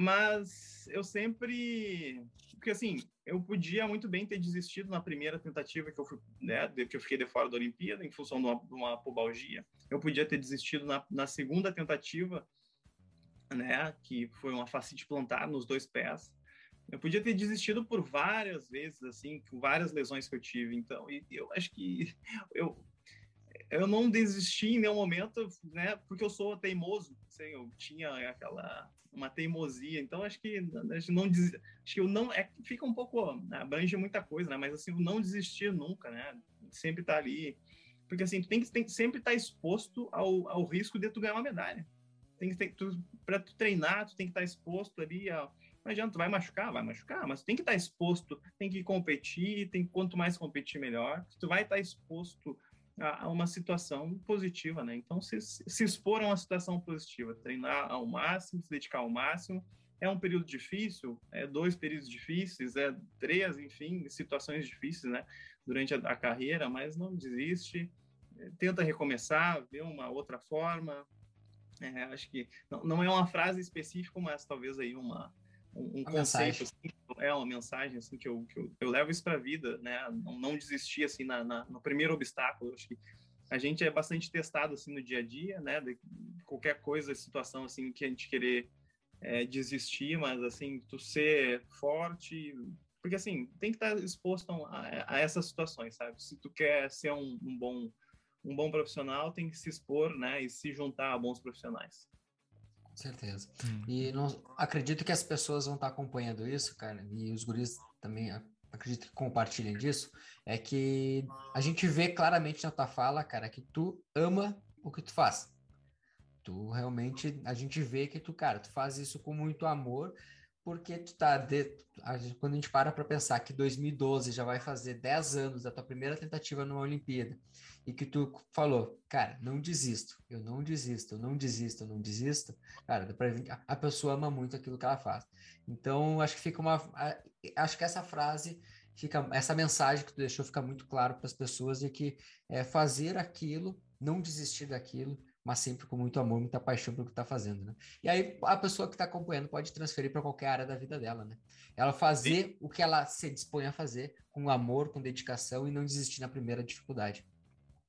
Mas eu sempre. Porque assim, eu podia muito bem ter desistido na primeira tentativa que eu, fui, né, que eu fiquei de fora da Olimpíada, em função de uma, de uma pubalgia. Eu podia ter desistido na, na segunda tentativa, né, que foi uma facite plantar nos dois pés. Eu podia ter desistido por várias vezes, assim, com várias lesões que eu tive. Então, eu acho que eu, eu não desisti em nenhum momento, né? Porque eu sou teimoso, assim, eu tinha aquela uma teimosia, então acho que acho não acho que eu não é fica um pouco abrange muita coisa, né? Mas assim, o não desistir nunca, né? Sempre tá ali, porque assim, tu tem que, tem que sempre estar tá exposto ao, ao risco de tu ganhar uma medalha. Tem que ter, para tu treinar, tu tem que estar tá exposto ali a não adianta, tu vai machucar, vai machucar, mas tu tem que estar tá exposto, tem que competir, tem quanto mais competir melhor. Tu vai estar tá exposto a, uma situação positiva, né? Então, se, se expor a uma situação positiva, treinar ao máximo, se dedicar ao máximo, é um período difícil, é dois períodos difíceis, é três, enfim, situações difíceis, né, durante a, a carreira, mas não desiste, é, tenta recomeçar, ver uma outra forma. É, acho que não, não, é uma frase específica, mas talvez aí uma um, um conceito, assim, é uma mensagem assim que eu, que eu, eu levo isso para a vida, né? Não, não desistir assim na, na, no primeiro obstáculo. Acho que a gente é bastante testado assim no dia a dia, né? De qualquer coisa, situação assim que a gente querer é, desistir, mas assim tu ser forte, porque assim tem que estar exposto a, a essas situações, sabe? Se tu quer ser um, um bom um bom profissional, tem que se expor, né? E se juntar a bons profissionais certeza. Hum. E não, acredito que as pessoas vão estar acompanhando isso, cara, e os guris também acredito que compartilhem disso, é que a gente vê claramente na tua fala, cara, que tu ama o que tu faz. Tu realmente, a gente vê que tu, cara, tu faz isso com muito amor porque tu tá de, quando a gente para para pensar que 2012 já vai fazer 10 anos da tua primeira tentativa numa Olimpíada e que tu falou, cara, não desisto, eu não desisto, eu não desisto, eu não desisto, cara, a, a pessoa ama muito aquilo que ela faz. Então, acho que fica uma acho que essa frase fica essa mensagem que tu deixou fica muito claro para as pessoas de que é fazer aquilo, não desistir daquilo mas sempre com muito amor, muita paixão pelo que está fazendo, né? E aí a pessoa que está acompanhando pode transferir para qualquer área da vida dela, né? Ela fazer Sim. o que ela se dispõe a fazer com amor, com dedicação e não desistir na primeira dificuldade.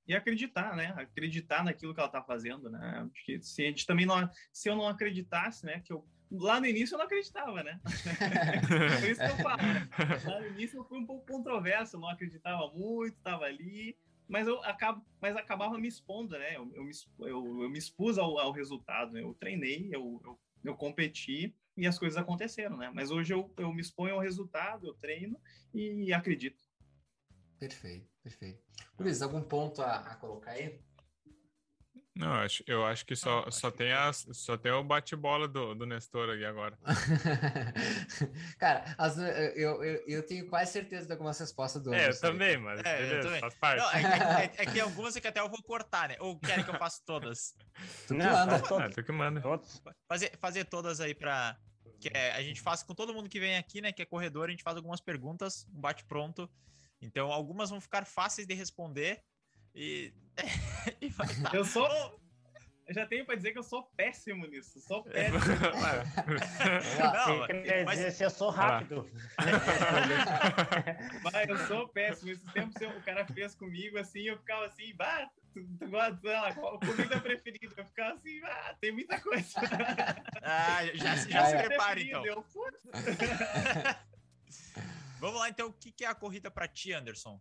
E acreditar, né? Acreditar naquilo que ela está fazendo, né? Porque se a gente também não, se eu não acreditasse, né? Que eu lá no início eu não acreditava, né? Por isso que eu falo. Né? Lá no início eu fui um pouco controverso, eu não acreditava muito, estava ali mas eu acabo, mas acabava me expondo, né? Eu, eu, me, eu, eu me expus ao, ao resultado, né? eu treinei, eu, eu, eu, competi e as coisas aconteceram, né? Mas hoje eu, eu me exponho ao resultado, eu treino e acredito. Perfeito, perfeito. Luiz, algum ponto a, a colocar aí? Não, eu acho, eu acho que só, ah, só, tem a, só tem o bate-bola do, do Nestor aqui agora. Cara, as, eu, eu, eu, tenho quase certeza de algumas respostas do É, eu também, mas é, beleza, eu também. faz parte. Não, é, é, é, é, que algumas é que até eu vou cortar, né? Ou querem que eu faça todas? Tu que manda. Ah, tu que manda. Fazer, fazer todas aí para que é, a gente faz com todo mundo que vem aqui, né, que é corredor, a gente faz algumas perguntas, um bate pronto. Então, algumas vão ficar fáceis de responder e, e vai tá. Eu sou eu já tenho para dizer que eu sou péssimo nisso. Sou péssimo. não, quer mas... dizer, eu sou rápido. mas eu sou péssimo. Esse tempo o cara fez comigo assim, eu ficava assim, bah, tu, tu gosta, sei lá, qual comida preferida? Eu ficava assim, ah, tem muita coisa. Ah, já, já ah, se prepare então. Eu, Vamos lá então, o que é a corrida para ti, Anderson?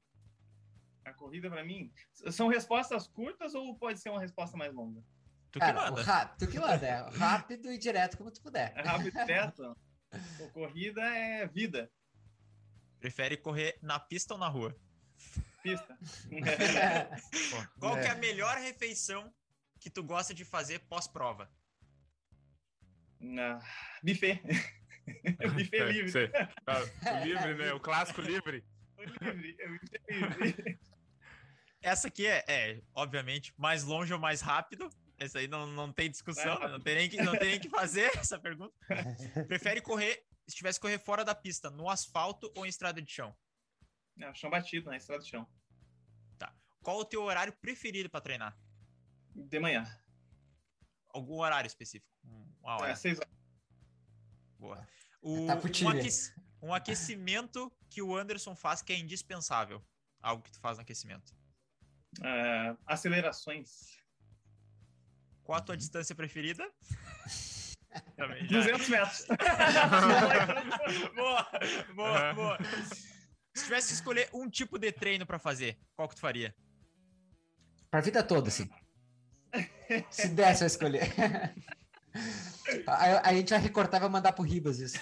A corrida para mim? São respostas curtas ou pode ser uma resposta mais longa? Tu que Cara, manda. Rápido, tu que manda, é rápido e direto como tu puder. É rápido e direto? corrida é vida. Prefere correr na pista ou na rua? Pista. Qual é. que é a melhor refeição que tu gosta de fazer pós-prova? Na... Buffet. buffet é, livre. Sei. o livre, né? O clássico livre. O livre, é o livre. Essa aqui é, é, obviamente, mais longe ou mais rápido. Essa aí não, não tem discussão, não tem, nem que, não tem nem que fazer essa pergunta. Prefere correr, se tivesse correr fora da pista, no asfalto ou em estrada de chão? Não, chão batido, né? Estrada de chão. Tá. Qual o teu horário preferido para treinar? De manhã. Algum horário específico? Uma hora. É, seis horas. Boa. O, tá um, um aquecimento que o Anderson faz que é indispensável. Algo que tu faz no aquecimento. Uh, acelerações. Qual a tua distância preferida? Também, 200 metros. boa, boa, boa. Se tivesse que escolher um tipo de treino para fazer, qual que tu faria? Pra vida toda, assim. Se desse a escolher. A, a, gente vai recortar e vai mandar pro Ribas isso.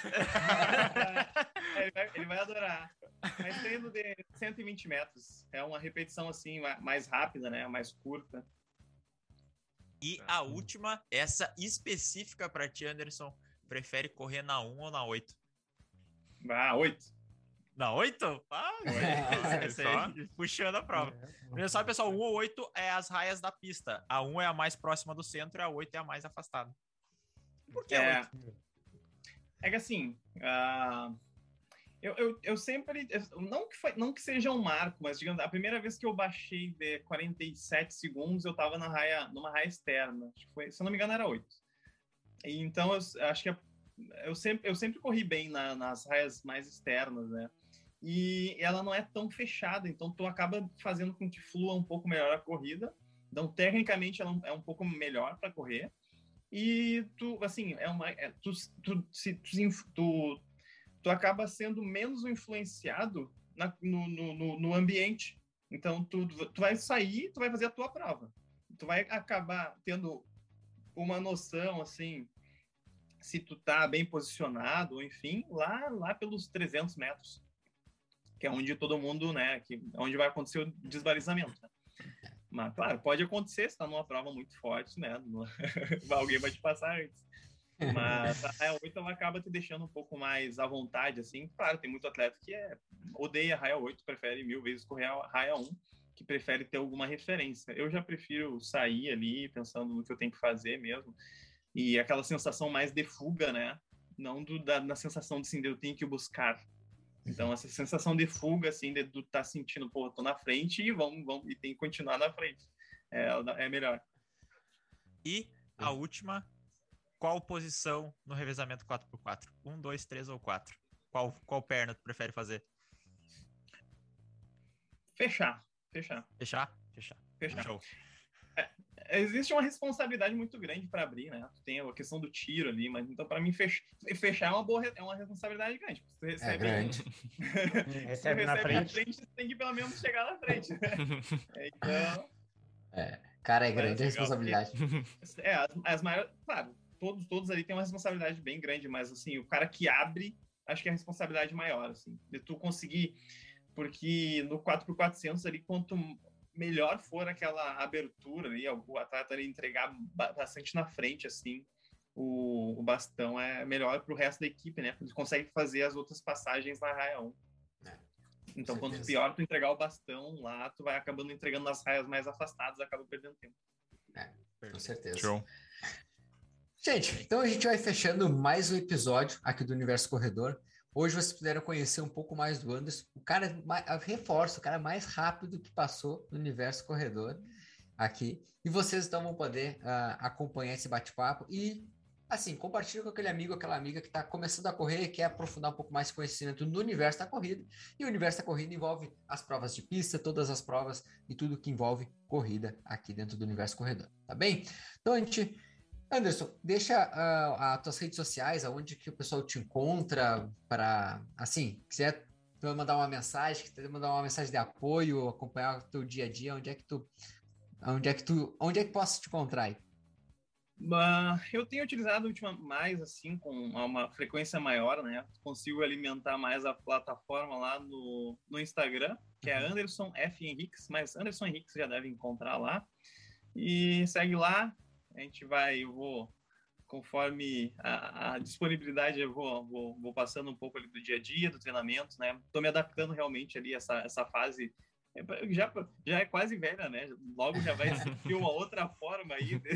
Ele, vai, ele vai adorar. Mas treino de 120 metros. É uma repetição assim, mais rápida, né? Mais curta. E a última, essa específica para ti, Anderson, prefere correr na 1 ou na 8? Ah, 8. Na 8? Ah, é, só puxando a prova. É. Só, pessoal, 1 ou 8 é as raias da pista. A 1 é a mais próxima do centro e a 8 é a mais afastada. Por que é, 8? É que assim, uh, eu, eu, eu sempre. Não que, foi, não que seja um marco, mas digamos, a primeira vez que eu baixei de 47 segundos, eu estava na raia, numa raia externa. Foi, se não me engano, era 8. E, então, eu acho que eu sempre, eu sempre corri bem na, nas raias mais externas, né? E ela não é tão fechada, então tu acaba fazendo com que flua um pouco melhor a corrida. Então, tecnicamente, ela é um pouco melhor para correr. E tu, assim, é uma, é, tu, tu, se, tu, tu tu acaba sendo menos influenciado na, no, no, no, ambiente. Então, tu, tu vai sair, tu vai fazer a tua prova. Tu vai acabar tendo uma noção, assim, se tu tá bem posicionado, enfim, lá, lá pelos 300 metros, que é onde todo mundo, né, que é onde vai acontecer o desvalizamento. Né? Mas, claro, pode acontecer, se tá numa prova muito forte, né, alguém vai te passar antes. Mas a raia 8 ela acaba te deixando um pouco mais à vontade, assim. Claro, tem muito atleta que é, odeia a raia 8, prefere mil vezes correr a raia 1, que prefere ter alguma referência. Eu já prefiro sair ali pensando no que eu tenho que fazer mesmo. E aquela sensação mais de fuga, né? Não do, da, da sensação de, assim, de eu tenho que buscar. Então, essa sensação de fuga, assim, de tu tá sentindo, pô, tô na frente e vamos, vamos, e tem que continuar na frente. É, é melhor. E a última qual posição no revezamento 4x4? 1, 2, 3 ou 4? Qual, qual perna tu prefere fazer? Fechar. Fechar. Fechar? Fechar. Fechar. Show. É, existe uma responsabilidade muito grande para abrir, né? Tem a questão do tiro ali, mas então para mim fechar, fechar é uma boa é uma responsabilidade grande. Você recebe, é grande. recebe, na frente. frente. Você tem que pelo menos chegar na frente. É, então. É, cara, é grande a responsabilidade. É, as, as maiores, claro, todos, todos ali têm uma responsabilidade bem grande, mas assim, o cara que abre, acho que é a responsabilidade maior, assim, de tu conseguir, porque no 4x400 ali, quanto melhor for aquela abertura ali, o atleta ali entregar bastante na frente, assim, o, o bastão é melhor para o resto da equipe, né? Ele consegue fazer as outras passagens na raia 1. É, então, quanto pior tu entregar o bastão lá, tu vai acabando entregando nas raias mais afastadas, acaba perdendo tempo. É, com certeza. Show. Gente, então a gente vai fechando mais um episódio aqui do Universo Corredor. Hoje vocês puderam conhecer um pouco mais do Anderson. O cara, reforço, o cara mais rápido que passou no Universo Corredor aqui. E vocês então vão poder uh, acompanhar esse bate-papo e, assim, compartilha com aquele amigo, aquela amiga que está começando a correr e quer aprofundar um pouco mais conhecimento no universo da corrida. E o universo da corrida envolve as provas de pista, todas as provas e tudo que envolve corrida aqui dentro do universo corredor, tá bem? Então a gente Anderson, deixa uh, as tuas redes sociais, aonde que o pessoal te encontra para, assim, quiser mandar uma mensagem, quiser mandar uma mensagem de apoio, acompanhar o teu dia a dia, onde é que tu Onde é que tu, onde é que posso te encontrar? Uh, eu tenho utilizado última mais assim com uma frequência maior, né? Consigo alimentar mais a plataforma lá no, no Instagram, que é uhum. Anderson F Henriques, mas Anderson Henriques já deve encontrar lá. E segue lá, a gente vai, eu vou conforme a, a disponibilidade eu vou, vou, vou, passando um pouco ali do dia a dia, do treinamento, né? Tô me adaptando realmente ali essa essa fase é, já, já é quase velha, né? Logo já vai existir uma outra forma aí.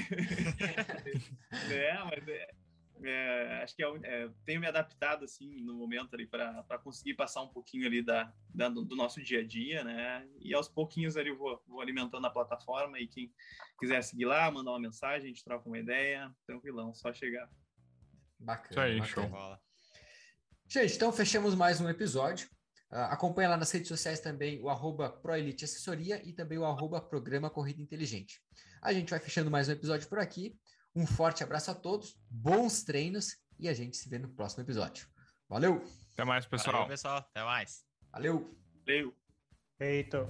Né? Mas é, é, acho que é, é, tenho me adaptado assim no momento ali para conseguir passar um pouquinho ali da, da, do nosso dia a dia, né? E aos pouquinhos ali eu vou, vou alimentando a plataforma e quem quiser seguir lá, mandar uma mensagem, a gente troca uma ideia, tranquilão, só chegar. Bacana. Isso aí, bacana. show. Gente, então fechamos mais um episódio. Uh, acompanha lá nas redes sociais também o arroba ProElite Assessoria e também o arroba Programa Corrida Inteligente. A gente vai fechando mais um episódio por aqui. Um forte abraço a todos, bons treinos e a gente se vê no próximo episódio. Valeu! Até mais, pessoal. Valeu, pessoal. Até mais. Valeu! Valeu! Feito!